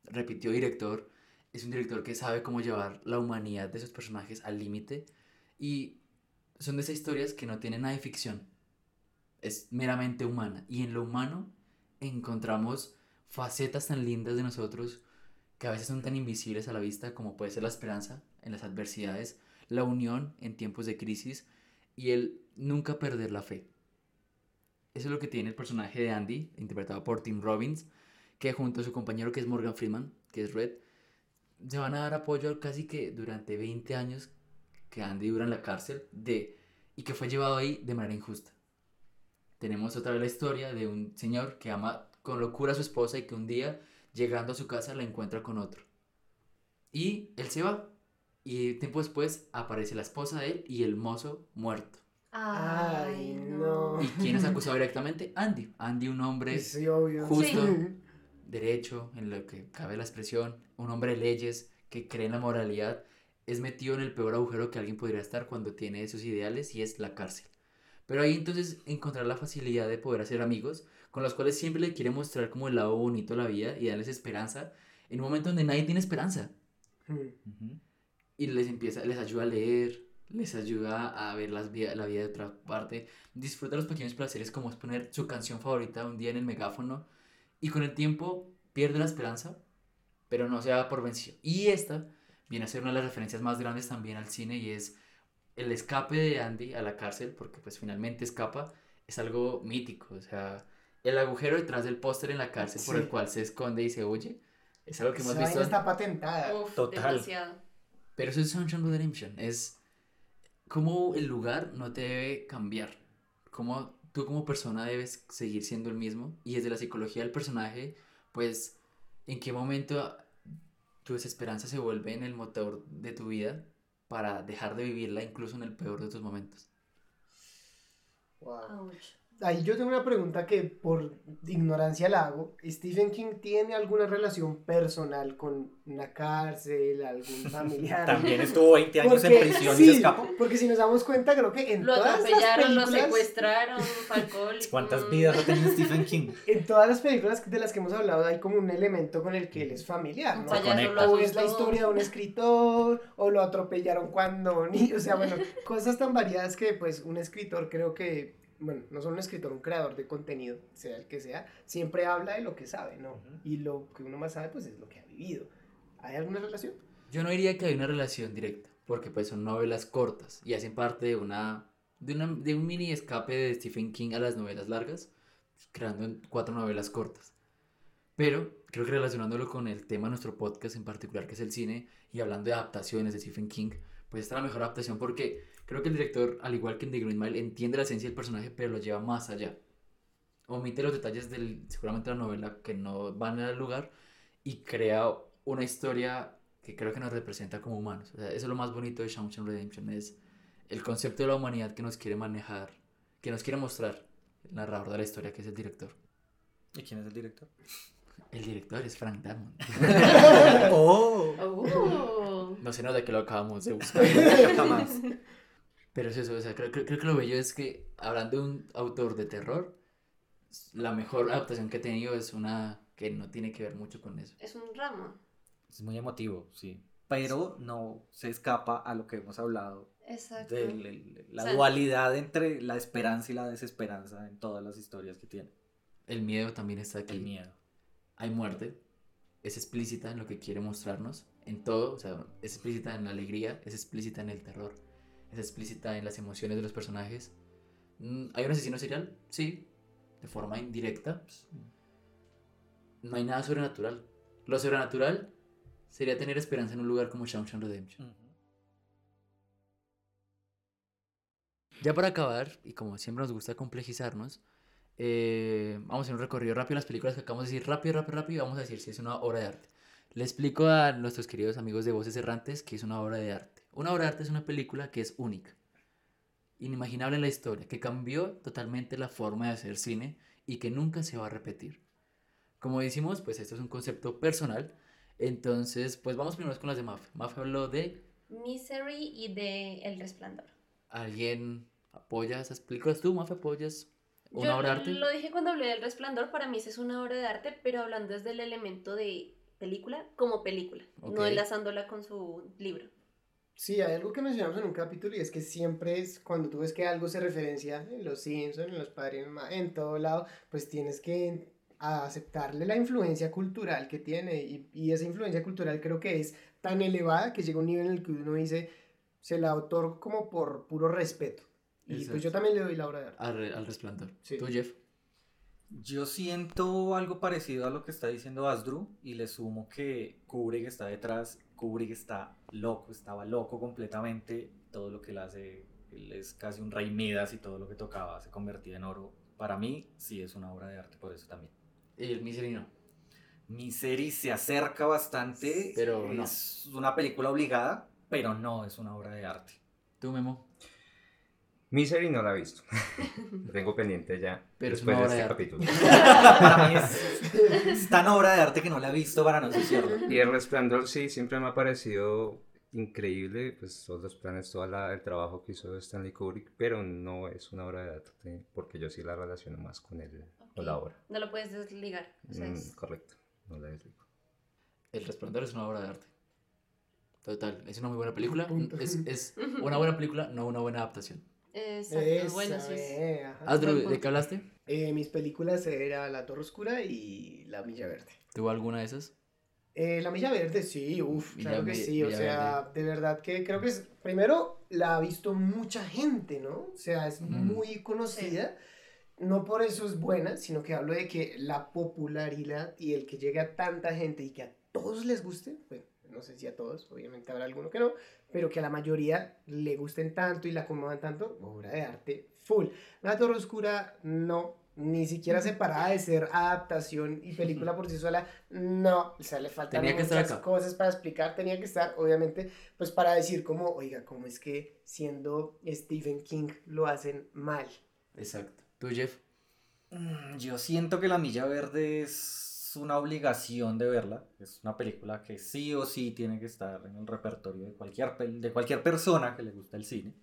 Repitió director, es un director que sabe cómo llevar la humanidad de sus personajes al límite y son de esas historias que no tienen nada de ficción. Es meramente humana. Y en lo humano encontramos facetas tan lindas de nosotros que a veces son tan invisibles a la vista como puede ser la esperanza en las adversidades, la unión en tiempos de crisis y el nunca perder la fe. Eso es lo que tiene el personaje de Andy, interpretado por Tim Robbins, que junto a su compañero que es Morgan Freeman, que es Red, se van a dar apoyo casi que durante 20 años que Andy dura en la cárcel de, y que fue llevado ahí de manera injusta. Tenemos otra vez la historia de un señor que ama con locura a su esposa y que un día, llegando a su casa, la encuentra con otro. Y él se va. Y tiempo después aparece la esposa de él y el mozo muerto. Ay, no. ¿Y quién es acusado directamente? Andy. Andy, un hombre Sí, obvio. justo, Sí. derecho, en lo que cabe la expresión, un hombre de leyes que cree en la moralidad, es metido en el peor agujero que alguien podría estar cuando tiene esos ideales y es la cárcel. Pero ahí entonces encontrar la facilidad de poder hacer amigos con los cuales siempre le quiere mostrar como el lado bonito de la vida y darles esperanza en un momento donde nadie tiene esperanza. Mm. Y les empieza, les ayuda a leer, les ayuda a ver las vida, la vida de otra parte. Disfruta los pequeños placeres como es poner su canción favorita un día en el megáfono. Y con el tiempo pierde la esperanza, pero no se da por vencido. Y esta viene a ser una de las referencias más grandes también al cine y es el escape de Andy a la cárcel, porque pues finalmente escapa, es algo mítico. O sea, el agujero detrás del póster en la cárcel por Sí. el cual se esconde y se huye, es algo que hemos visto. está patentada. Uf, Total. demasiado. Pero eso es Sunshine Redemption. Es como el lugar no te debe cambiar. Como tú como persona debes seguir siendo el mismo. Y desde la psicología del personaje, pues, ¿en qué momento tu desesperanza se vuelve en el motor de tu vida para dejar de vivirla incluso en el peor de tus momentos? Wow. Ouch. Ahí yo tengo una pregunta que por ignorancia la hago. ¿Stephen King tiene alguna relación personal con una cárcel, algún familiar? También estuvo 20 años en prisión y se escapó. Porque si nos damos cuenta, creo que en Lo todas las atropellaron, lo películas, secuestraron, alcohólico. ¿Cuántas vidas ha tenido Stephen King? en todas las películas de las que hemos hablado hay como un elemento con el que él es familiar, ¿no? lo O es la historia de un escritor, o lo atropellaron cuando ni, o sea, bueno, cosas tan variadas que pues un escritor creo que, bueno, no solo un escritor, un creador de contenido, sea el que sea, siempre habla de lo que sabe, ¿no? Ujú. Y lo que uno más sabe pues es lo que ha vivido. ¿Hay alguna relación? Yo no diría que hay una relación directa, porque pues son novelas cortas y hacen parte de una de, una, de un mini escape de Stephen King a las novelas largas, creando cuatro novelas cortas. Pero creo que relacionándolo con el tema de nuestro podcast en particular, que es el cine, y hablando de adaptaciones de Stephen King, pues esta es la mejor adaptación porque creo que el director, al igual que en The Green Mile, entiende la esencia del personaje, pero lo lleva más allá. Omite los detalles del, seguramente la novela que no van al lugar y crea una historia que creo que nos representa como humanos. O sea, eso es lo más bonito de Shawshank Redemption, es el concepto de la humanidad que nos quiere manejar, que nos quiere mostrar el narrador de la historia, que es el director. ¿Y quién es el director? El director es Frank Darmon. ¡Oh! Oh. No sé nada de que lo acabamos de buscar. Jamás. Pero es eso, o sea, creo, creo- creo que lo bello es que, hablando de un autor de terror, la mejor adaptación que he tenido es una que no tiene que ver mucho con eso. Es un ramo. Es muy emotivo, sí. Pero no se escapa a lo que hemos hablado Exacto. de la O sea- dualidad entre la esperanza y la desesperanza en todas las historias que tiene. El miedo también está aquí. El miedo. hay muerte, es explícita en lo que quiere mostrarnos, en todo, o sea, es explícita en la alegría, es explícita en el terror, es explícita en las emociones de los personajes. Mm, ¿Hay un asesino serial? Sí, de forma indirecta. No hay nada sobrenatural. Lo sobrenatural sería tener esperanza en un lugar como Shawshank Redemption. Ya para acabar, y como siempre nos gusta complejizarnos, eh, vamos a hacer un recorrido rápido las películas que acabamos de decir, rápido, rápido, rápido, y vamos a decir si es una obra de arte. Le explico a nuestros queridos amigos de Voces Errantes que es una obra de arte. Una obra de arte es una película que es única, inimaginable en la historia, que cambió totalmente la forma de hacer cine y que nunca se va a repetir. Como decimos, pues esto es un concepto personal, entonces pues vamos primero con las de Mafe. Mafe habló de Misery y de El Resplandor. alguien apoya esas películas, tú Mafe apoyas una Yo obra de arte. lo dije cuando hablé del Resplandor, para mí esa es una obra de arte, pero hablando desde el elemento de película como película, no enlazándola con su libro. Sí, hay algo que mencionamos en un capítulo y es que siempre es cuando tú ves que algo se referencia en los Simpsons, en los Padrinos, Ma- en todo lado, pues tienes que aceptarle la influencia cultural que tiene y, y esa influencia cultural creo que es tan elevada que llega a un nivel en el que uno dice, se la otorgo como por puro respeto. Y pues yo también le doy la obra de arte. al, re- al resplandor. Sí. Tú, Jeff. Yo siento algo parecido a lo que está diciendo Asdru y le sumo que Kubrick está detrás. Kubrick está loco, estaba loco completamente. Todo lo que él hace, él es casi un rey Midas y todo lo que tocaba se convertía en oro. Para mí sí es una obra de arte, por eso también. Y el Misery no. Misery se acerca bastante, Pero no. es una película obligada, pero no es una obra de arte. Tú, Memo. Misery no la he visto. Lo Tengo pendiente ya. Pero es después de este de arte. capítulo. Para mí es, es tan obra de arte que no la he visto para no ensuciarla. Y el resplandor sí, siempre me ha parecido increíble, pues todos los planes, todo la- el trabajo que hizo Stanley Kubrick, pero no es una obra de arte, porque yo sí la relaciono más con, el, con la obra. No lo puedes desligar. o sea, Mm, correcto, no la desligo. El Resplandor es una obra de arte. Total, es una muy buena película. Es, es una buena película, no una buena adaptación. Exacto. Esa, bueno, sí. eh. Andrew, ¿de qué hablaste? Eh, mis películas era La Torre Oscura y La Milla Verde. ¿Tuvo alguna de esas? Eh, la Milla Verde, sí, uff, claro que sí, o sea, de verdad que creo que es, primero la ha visto mucha gente, ¿no? O sea, es muy conocida, no por eso es buena, sino que hablo de que la popularidad y el que llegue a tanta gente y que a todos les guste, bueno, no sé si a todos, obviamente habrá alguno que no, pero que a la mayoría le gusten tanto y la conmuevan tanto, obra de arte full. La Torre Oscura, no, ni siquiera separada de ser adaptación y película por sí sola, no, o sea, le faltan Tenía muchas cosas para explicar, tenía que estar, obviamente, pues para decir como, oiga, cómo es que siendo Stephen King lo hacen mal. Exacto. ¿Tú, Jeff? Mm, Yo siento que La Milla Verde es una obligación de verla. Es una película que sí o sí tiene que estar en el repertorio de cualquier, de cualquier persona que le gusta el cine.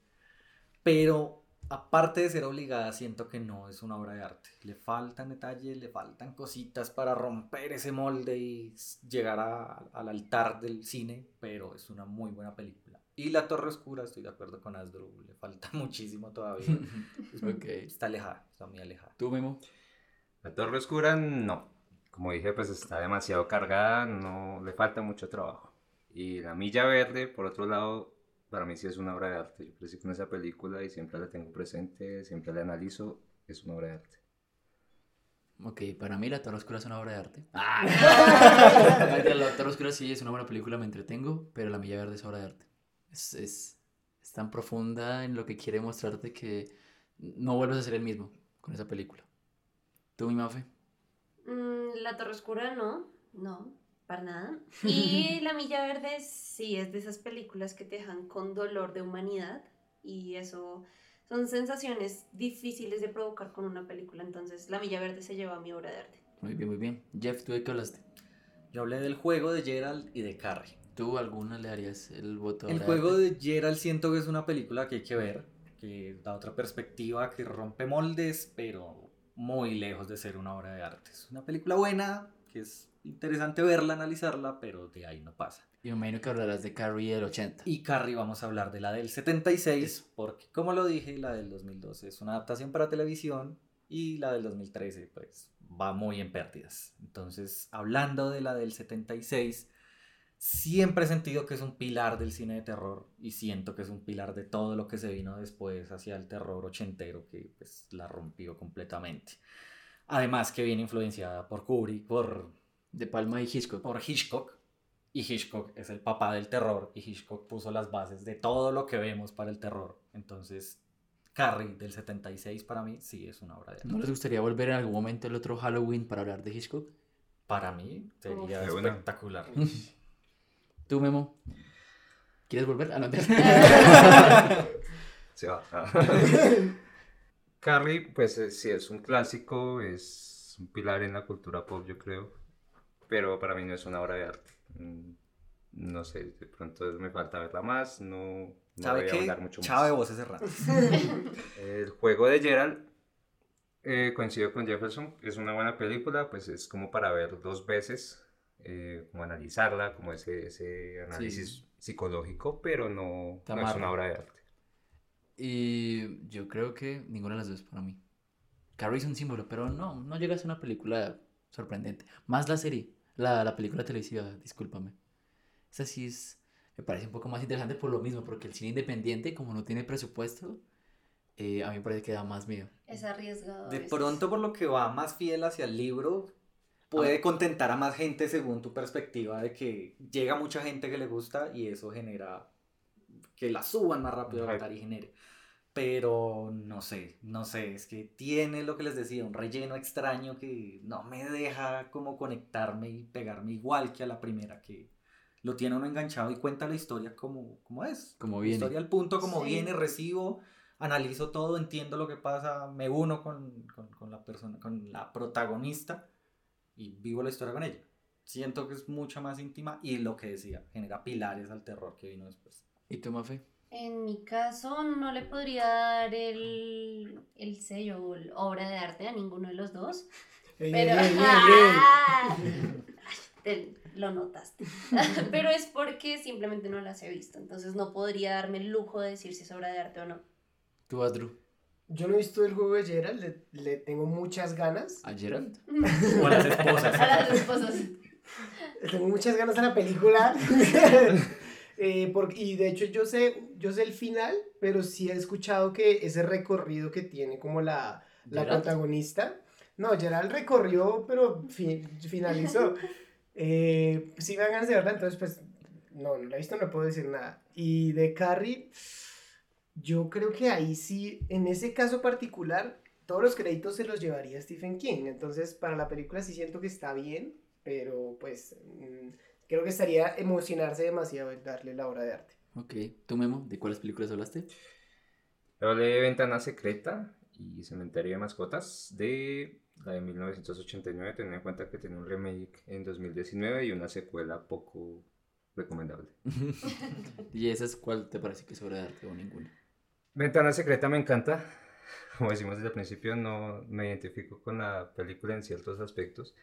Pero aparte de ser obligada, siento que no es una obra de arte. Le faltan detalles, le faltan cositas para romper ese molde y llegar a- al altar del cine, pero es una muy buena película. Y La Torre Oscura, estoy de acuerdo con Asdru, le falta muchísimo todavía. Es- Ok. Está alejada, está muy alejada. ¿Tú, Memo? La Torre Oscura, no. Como dije, pues está demasiado cargada, no le falta mucho trabajo. Y La Milla Verde, por otro lado, para mí sí es una obra de arte. Yo crecí con esa película y siempre la tengo presente, siempre la analizo, es una obra de arte. Ok, para mí La Torre Oscura es una obra de arte. ¡Ah! La Torre Oscura sí es una buena película, me entretengo, pero La Milla Verde es obra de arte. Es, es, es tan profunda en lo que quiere mostrarte que no vuelves a ser el mismo con esa película. ¿Tú, mi Mafe? Mm, la Torre Oscura no, no, para nada. Y La Milla Verde sí es de esas películas que te dejan con dolor de humanidad y eso son sensaciones difíciles de provocar con una película. Entonces La Milla Verde se lleva a mi obra de arte. Muy bien, muy bien. Jeff, ¿tú de qué hablaste? Yo hablé del juego de Gerald y de Carrie. ¿Tú alguna le darías el voto? a El juego arte? de Gerald siento que es una película que hay que ver, que da otra perspectiva, que rompe moldes, pero muy lejos de ser una obra de arte. Es una película buena, que es interesante verla, analizarla, pero de ahí no pasa. Y me imagino que hablarás de Carrie del 80. Y Carrie vamos a hablar de la del 76, porque como lo dije, la del 2012 es una adaptación para televisión y la del 2013 pues va muy en pérdidas. Entonces, hablando de la del 76, siempre he sentido que es un pilar del cine de terror y siento que es un pilar de todo lo que se vino después hacia el terror ochentero que pues la rompió completamente. Además que viene influenciada por Kubrick, por De Palma y Hitchcock. por Hitchcock. Y Hitchcock es el papá del terror. Y Hitchcock puso las bases de todo lo que vemos para el terror. Entonces, Carrie del 76 para mí sí es una obra de arte. ¿No les gustaría volver en algún momento el otro Halloween para hablar de Hitchcock? Para mí sería espectacular. ¿Tú, Memo? ¿Quieres volver? Ah, no, te- Se va. Carrie, pues eh, sí, es un clásico, es un pilar en la cultura pop, yo creo, pero para mí no es una obra de arte. Mm, No sé, de pronto me falta verla más, no, no ¿Sabe voy a qué? ahondar mucho más. Chao de voces errantes. El juego de Gerald, eh, coincido con Jefferson, es una buena película, pues es como para ver dos veces, eh, como analizarla, como ese, ese análisis psicológico, pero no, no es una obra de arte. Y yo creo que ninguna de las dos para mí. Carrie es un símbolo, pero no, no llega a ser una película sorprendente. Más la serie, la, la película televisiva, discúlpame. Esa sí es, me parece un poco más interesante por lo mismo, porque el cine independiente, como no tiene presupuesto, eh, a mí me parece que da más miedo. Es arriesgado. a De pronto, por lo que va más fiel hacia el libro, puede contentar a más gente según tu perspectiva de que llega mucha gente que le gusta y eso genera que la suban más rápido a Hype. votar y genere. Pero no sé, no sé, es que tiene lo que les decía, un relleno extraño que no me deja como conectarme y pegarme igual que a la primera, que lo tiene uno enganchado y cuenta la historia como, como es. Como La viene. historia al punto como Sí. viene, recibo, analizo todo, entiendo lo que pasa, me uno con, con- con la persona, con la protagonista y vivo la historia con ella. siento que es mucho más íntima y lo que decía, genera pilares al terror que vino después. ¿Y tú, Mafe? En mi caso, no le podría dar el, el sello o el obra de arte a ninguno de los dos. Ey, Pero. ey, ey, ey, ey. ¡Ah! Te- lo notaste. Pero es porque simplemente no las he visto. Entonces no podría darme el lujo de decir si es obra de arte o no. ¿Tú, Adru? Yo no he visto el juego de Gerald, le, le tengo muchas ganas. ¿A Gerald? O a las esposas. A las esposas. Le tengo muchas ganas a la película. Eh, porque, y de hecho yo sé, yo sé el final, pero sí he escuchado que ese recorrido que tiene como la, la protagonista. No, Gerald recorrió, pero fi- finalizó. Eh, sí me dan ganas de verla, entonces pues no, no la he visto, no puedo decir nada. Y de Carrie, yo creo que ahí sí, en ese caso particular, todos los créditos se los llevaría Stephen King. Entonces para la película sí siento que está bien, pero pues mm, creo que estaría emocionarse demasiado en darle la obra de arte. Ok. ¿Tú, Memo? ¿De cuáles películas hablaste? Hablé de Ventana Secreta y Cementerio de Mascotas de la de 1989, teniendo en cuenta que tiene un remake en 2019 y una secuela poco recomendable. ¿Y esas cuál te parece que es obra de arte o ninguna? Ventana Secreta me encanta. Como decimos desde el principio, no me identifico con la película en ciertos aspectos,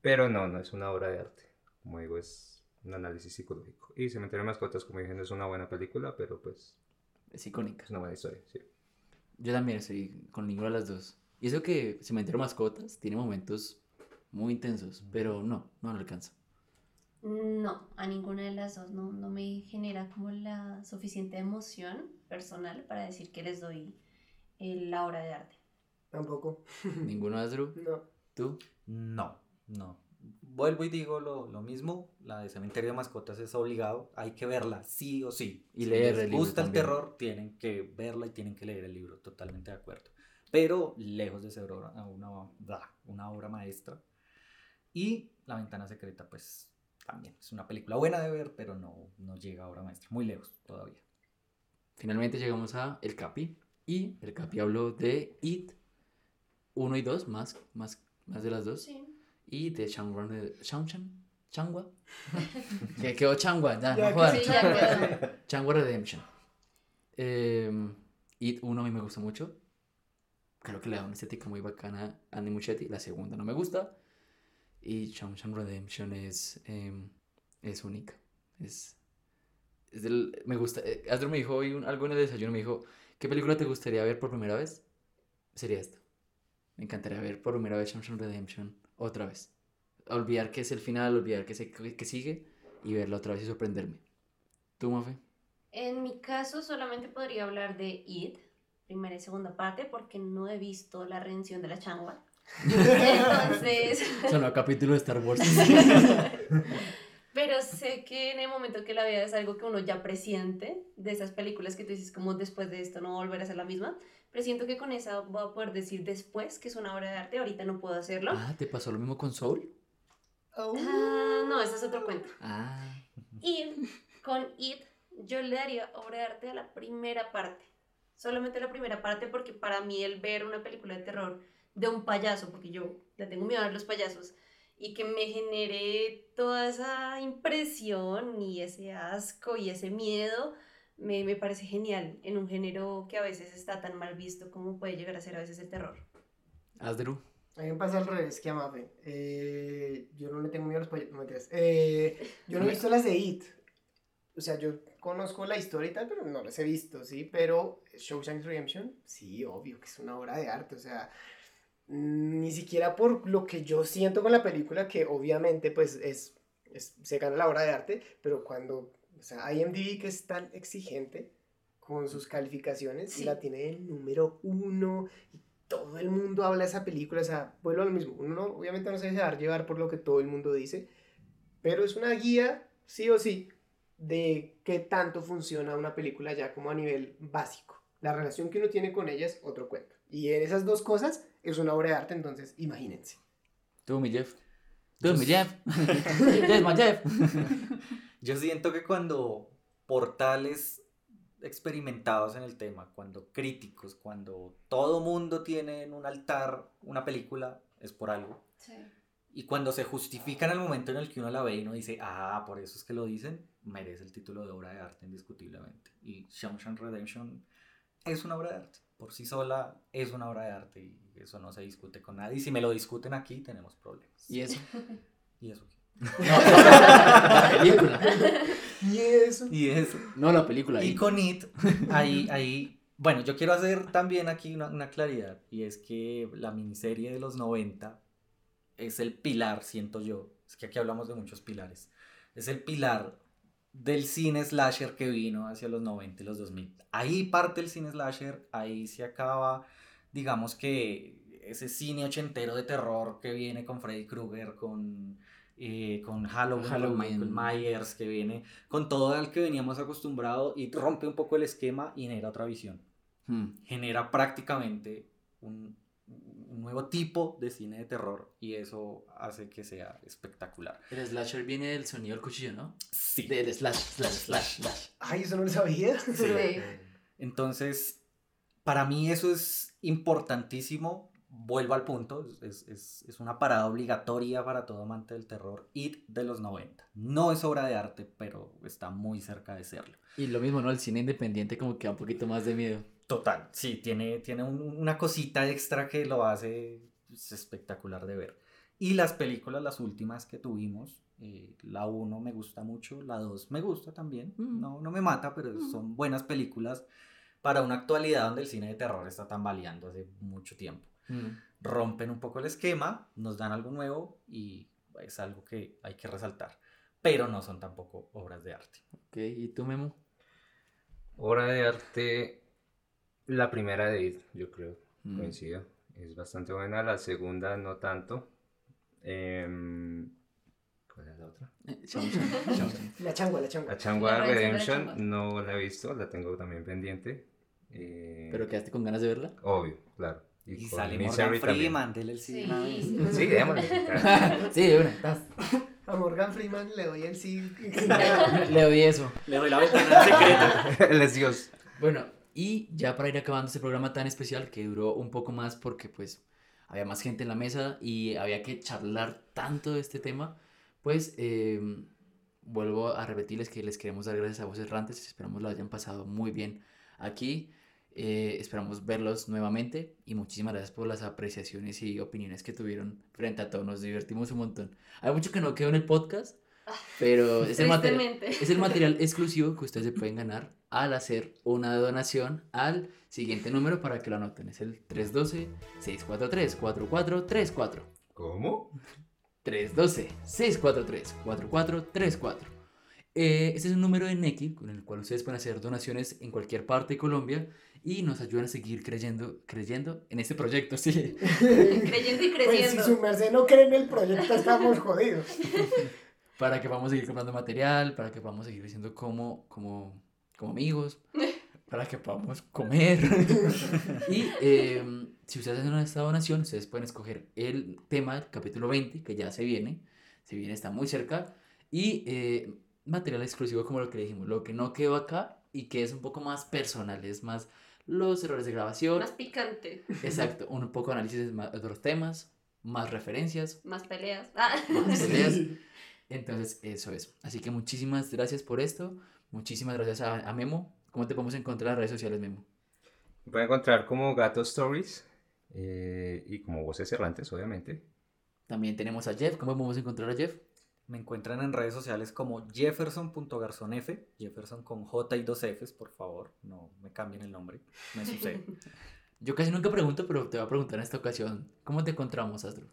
pero no, no es una obra de arte. Como digo, es un análisis psicológico. Y Cementerio de Mascotas, como dije, no es una buena película, pero pues Es icónica. es una buena historia. Sí. Yo también estoy con ninguna de las dos. Y eso que Cementerio Mascotas tiene momentos muy intensos, pero no, no le alcanza. No, a ninguna de las dos no, no me genera como la suficiente emoción personal para decir que les doy eh, la obra de arte. Tampoco. ¿Ninguno, Adru? No. ¿Tú? No, no. Vuelvo y digo lo, lo mismo, la de Cementerio de Mascotas es obligado, hay que verla, sí o sí. Y si leer les el libro gusta el terror, tienen que verla y tienen que leer el libro, totalmente de acuerdo. Pero lejos de ser obra- una, una obra maestra. Y La Ventana Secreta, pues también es una película buena de ver, pero no, no llega a obra maestra, muy lejos todavía. Finalmente llegamos a El Capi. Y El Capi habló de It 1 y 2, más, más, más de las dos. Sí. Y de Changwa. Changchan. Changwa. que quedó Changwa, ya, Ya no Sí. Changwa Redemption. Eh, It 1 a mí me gusta mucho. Creo que le da una estética muy bacana a Andy Muschietti. La segunda no me gusta. Y Shawshank Redemption es, eh, es única. Es, es del, me gusta. eh, Astro me dijo hoy un- algo en el desayuno. Me dijo, ¿qué película te gustaría ver por primera vez? Sería esta. Me encantaría ver por primera vez Shawshank Redemption otra vez. Olvidar que es el final, olvidar que, se, que sigue y verla otra vez y sorprenderme. ¿Tú, Mafe? En mi caso solamente podría hablar de It, primera y segunda parte, porque no he visto la redención de la changua. Entonces, Sonó a capítulo de Star Wars. pero sé que en el momento que la vea es algo que uno ya presiente de esas películas que tú dices como después de esto no volver a ser la misma. Pero siento que con esa voy a poder decir después que es una obra de arte, ahorita no puedo hacerlo. ah, ¿te pasó lo mismo con Soul? Ah, no, ese es otro cuento. Ah, Y con It, yo le daría obra de arte a la primera parte. Solamente la primera parte, porque para mí el ver una película de terror de un payaso, porque yo le tengo miedo a los payasos, y que me genere toda esa impresión y ese asco y ese miedo, me, me parece genial en un género que a veces está tan mal visto como puede llegar a ser a veces el terror. Asdru. A mí me pasa al revés que a Mafe. Eh, yo no le tengo miedo a los payasos. No mentiras. Eh, yo no he visto las de It. O sea, yo conozco la historia y tal, pero no las he visto, ¿sí? Pero Shawshank Redemption, sí, obvio que es una obra de arte. O sea, ni siquiera por lo que yo siento con la película, que obviamente pues es, es- se gana la obra de arte, pero cuando, o sea, IMDb que es tan exigente con sus calificaciones y Sí. la tiene en número uno y todo el mundo habla de esa película, o sea, vuelvo a lo mismo, uno no- obviamente no se deja llevar por lo que todo el mundo dice, pero es una guía, sí o sí, de qué tanto funciona una película ya como a nivel básico. La relación que uno tiene con ella es otro cuento. Y en esas dos cosas es una obra de arte, entonces imagínense. Tú, mi Jeff. Tú, mi Yo Jeff. Jeff, my Jeff. Yo siento que cuando portales experimentados en el tema, cuando críticos, cuando todo mundo tiene en un altar una película, es por algo. Y cuando se justifica en el momento en el que uno la ve y uno dice, ah, por eso es que lo dicen, merece el título de obra de arte indiscutiblemente. Y Shawshank Redemption es una obra de arte. Por sí sola es una obra de arte y eso no se discute con nadie. Y si me lo discuten aquí, tenemos problemas. ¿Y eso? ¿Y eso qué? la película. Y eso. Y eso. No, la película. Y con It, ahí, ahí, bueno, yo quiero hacer también aquí una, una claridad, y es que la miniserie de los 90 es el pilar, siento yo, es que aquí hablamos de muchos pilares, es el pilar del cine slasher que vino hacia los 90 y los 2000. Ahí parte el cine slasher, ahí se acaba, digamos que ese cine ochentero de terror que viene con Freddy Krueger, con, eh, con Halloween, con Halloween. Michael Myers, que viene con todo al que veníamos acostumbrados y rompe un poco el esquema y genera otra visión. Hmm. Genera prácticamente un, un nuevo tipo de cine de terror y eso hace que sea espectacular. El slasher viene del sonido del cuchillo, ¿no? Sí. Del slash, slash, slash, slash. Ay, eso no lo sabía. Sí. Entonces, para mí eso es importantísimo. Vuelvo al punto, es, es- es una parada obligatoria para todo amante del terror. It de los 90. No es obra de arte, pero está muy cerca de serlo. Y lo mismo, ¿no? El cine independiente como que da un poquito más de miedo. Total, sí, tiene, tiene un- una cosita extra que lo hace pues, espectacular de ver. Y las películas, las últimas que tuvimos, eh, la 1 me gusta mucho, la 2 me gusta también, Mm. no, no me mata, pero son buenas películas para una actualidad donde el cine de terror está tambaleando hace mucho tiempo. Hmm. Rompen un poco el esquema, nos dan algo nuevo y es algo que hay que resaltar. Pero no son tampoco obras de arte. Ok, ¿y tú, Memo? Obra de arte, la primera de It, yo creo, Mm. coincido. Es bastante buena, la segunda no tanto. Em, ¿Cuál es la otra? Eh. La changua, la changua. La Changua La la Redemption Changua. no la he visto, la tengo también pendiente. Eh, ¿Pero quedaste con ganas de verla? Obvio, claro. Y con sale Morgan. Freeman, dele el Sí. Sí, démosle. sí, de una. A Morgan Freeman le doy el sí. Le doy eso. Le doy la ventana secreta. Él es Dios. Bueno, y ya para ir acabando este programa tan especial que duró un poco más porque pues había más gente en la mesa y había que charlar tanto de este tema, pues eh, vuelvo a repetirles que les queremos dar gracias a Voces Errantes, esperamos lo hayan pasado muy bien aquí, eh, esperamos verlos nuevamente y muchísimas gracias por las apreciaciones y opiniones que tuvieron frente a todo, nos divertimos un montón. Hay mucho que no quedó en el podcast, pero es el, material, es el material exclusivo que ustedes se pueden ganar al hacer una donación al siguiente número para que lo anoten. Es el 312-643-4434. ¿Cómo? 312-643-4434. Eh, este es un número de Nequi con el cual ustedes pueden hacer donaciones en cualquier parte de Colombia y nos ayudan a seguir creyendo, creyendo en este proyecto, sí. Creyendo y Pues si creciendo. su merced no cree en el proyecto, estamos jodidos. para que podamos seguir comprando material, para que podamos seguir creciendo como, como, como amigos, para que podamos comer. y eh, si ustedes hacen esta donación, ustedes pueden escoger el tema del capítulo 20, que ya se viene, se viene, está muy cerca, y eh, material exclusivo como lo que dijimos, lo que no quedó acá y que es un poco más personal, es más los errores de grabación, Más picante. exacto, un poco análisis de otros temas, más referencias, Más peleas. Ah. más peleas. Entonces, eso es. Así que muchísimas gracias por esto. Muchísimas gracias a, a Memo. ¿Cómo te podemos encontrar en las redes sociales, Memo? Me pueden encontrar como Gato Stories eh, y como Voces Errantes, obviamente. También tenemos a Jeff. ¿Cómo podemos encontrar a Jeff? Me encuentran en redes sociales como jefferson.garzonf, Jefferson con J y dos Fs, por favor, no me cambien el nombre, me sucede. Yo casi nunca pregunto, pero te voy a preguntar en esta ocasión. ¿Cómo te encontramos, Astro?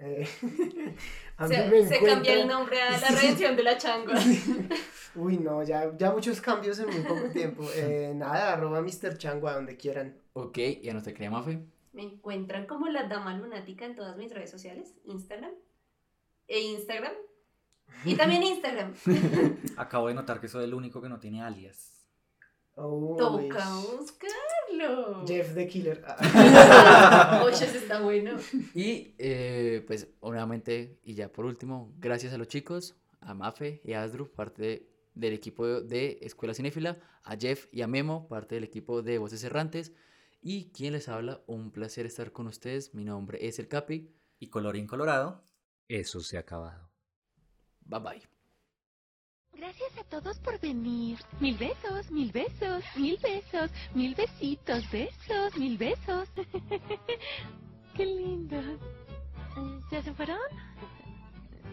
Eh, a mí Se, cambia el nombre a la redención de la changua. Uy, no, ya, ya muchos cambios en muy poco tiempo. Eh, nada, arroba Mr. Changua donde quieran. Ok, y a nuestra querida Mafe. Me encuentran como la dama lunática en todas mis redes sociales, Instagram e Instagram. Y también Instagram. Acabo de notar que soy el único que no tiene alias. Uy, Toca buscarlo. Jeff the Killer. Ah. Oye, ese está bueno. Y eh, pues, obviamente, y ya por último, gracias a los chicos, a Mafe y a Asdru, parte del equipo de Escuela Cinéfila, a Jeff y a Memo, parte del equipo de Voces Errantes. Y quien les habla, un placer estar con ustedes. Mi nombre es El Capi. Y colorín colorado, eso se ha acabado. Bye bye. Gracias a todos por venir. Mil besos, mil besos, mil besos, mil besitos, besos, mil besos. Qué lindos. ¿Ya se fueron?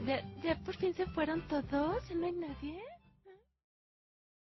¿Ya, ¿Ya por fin se fueron todos? ¿Ya no hay nadie?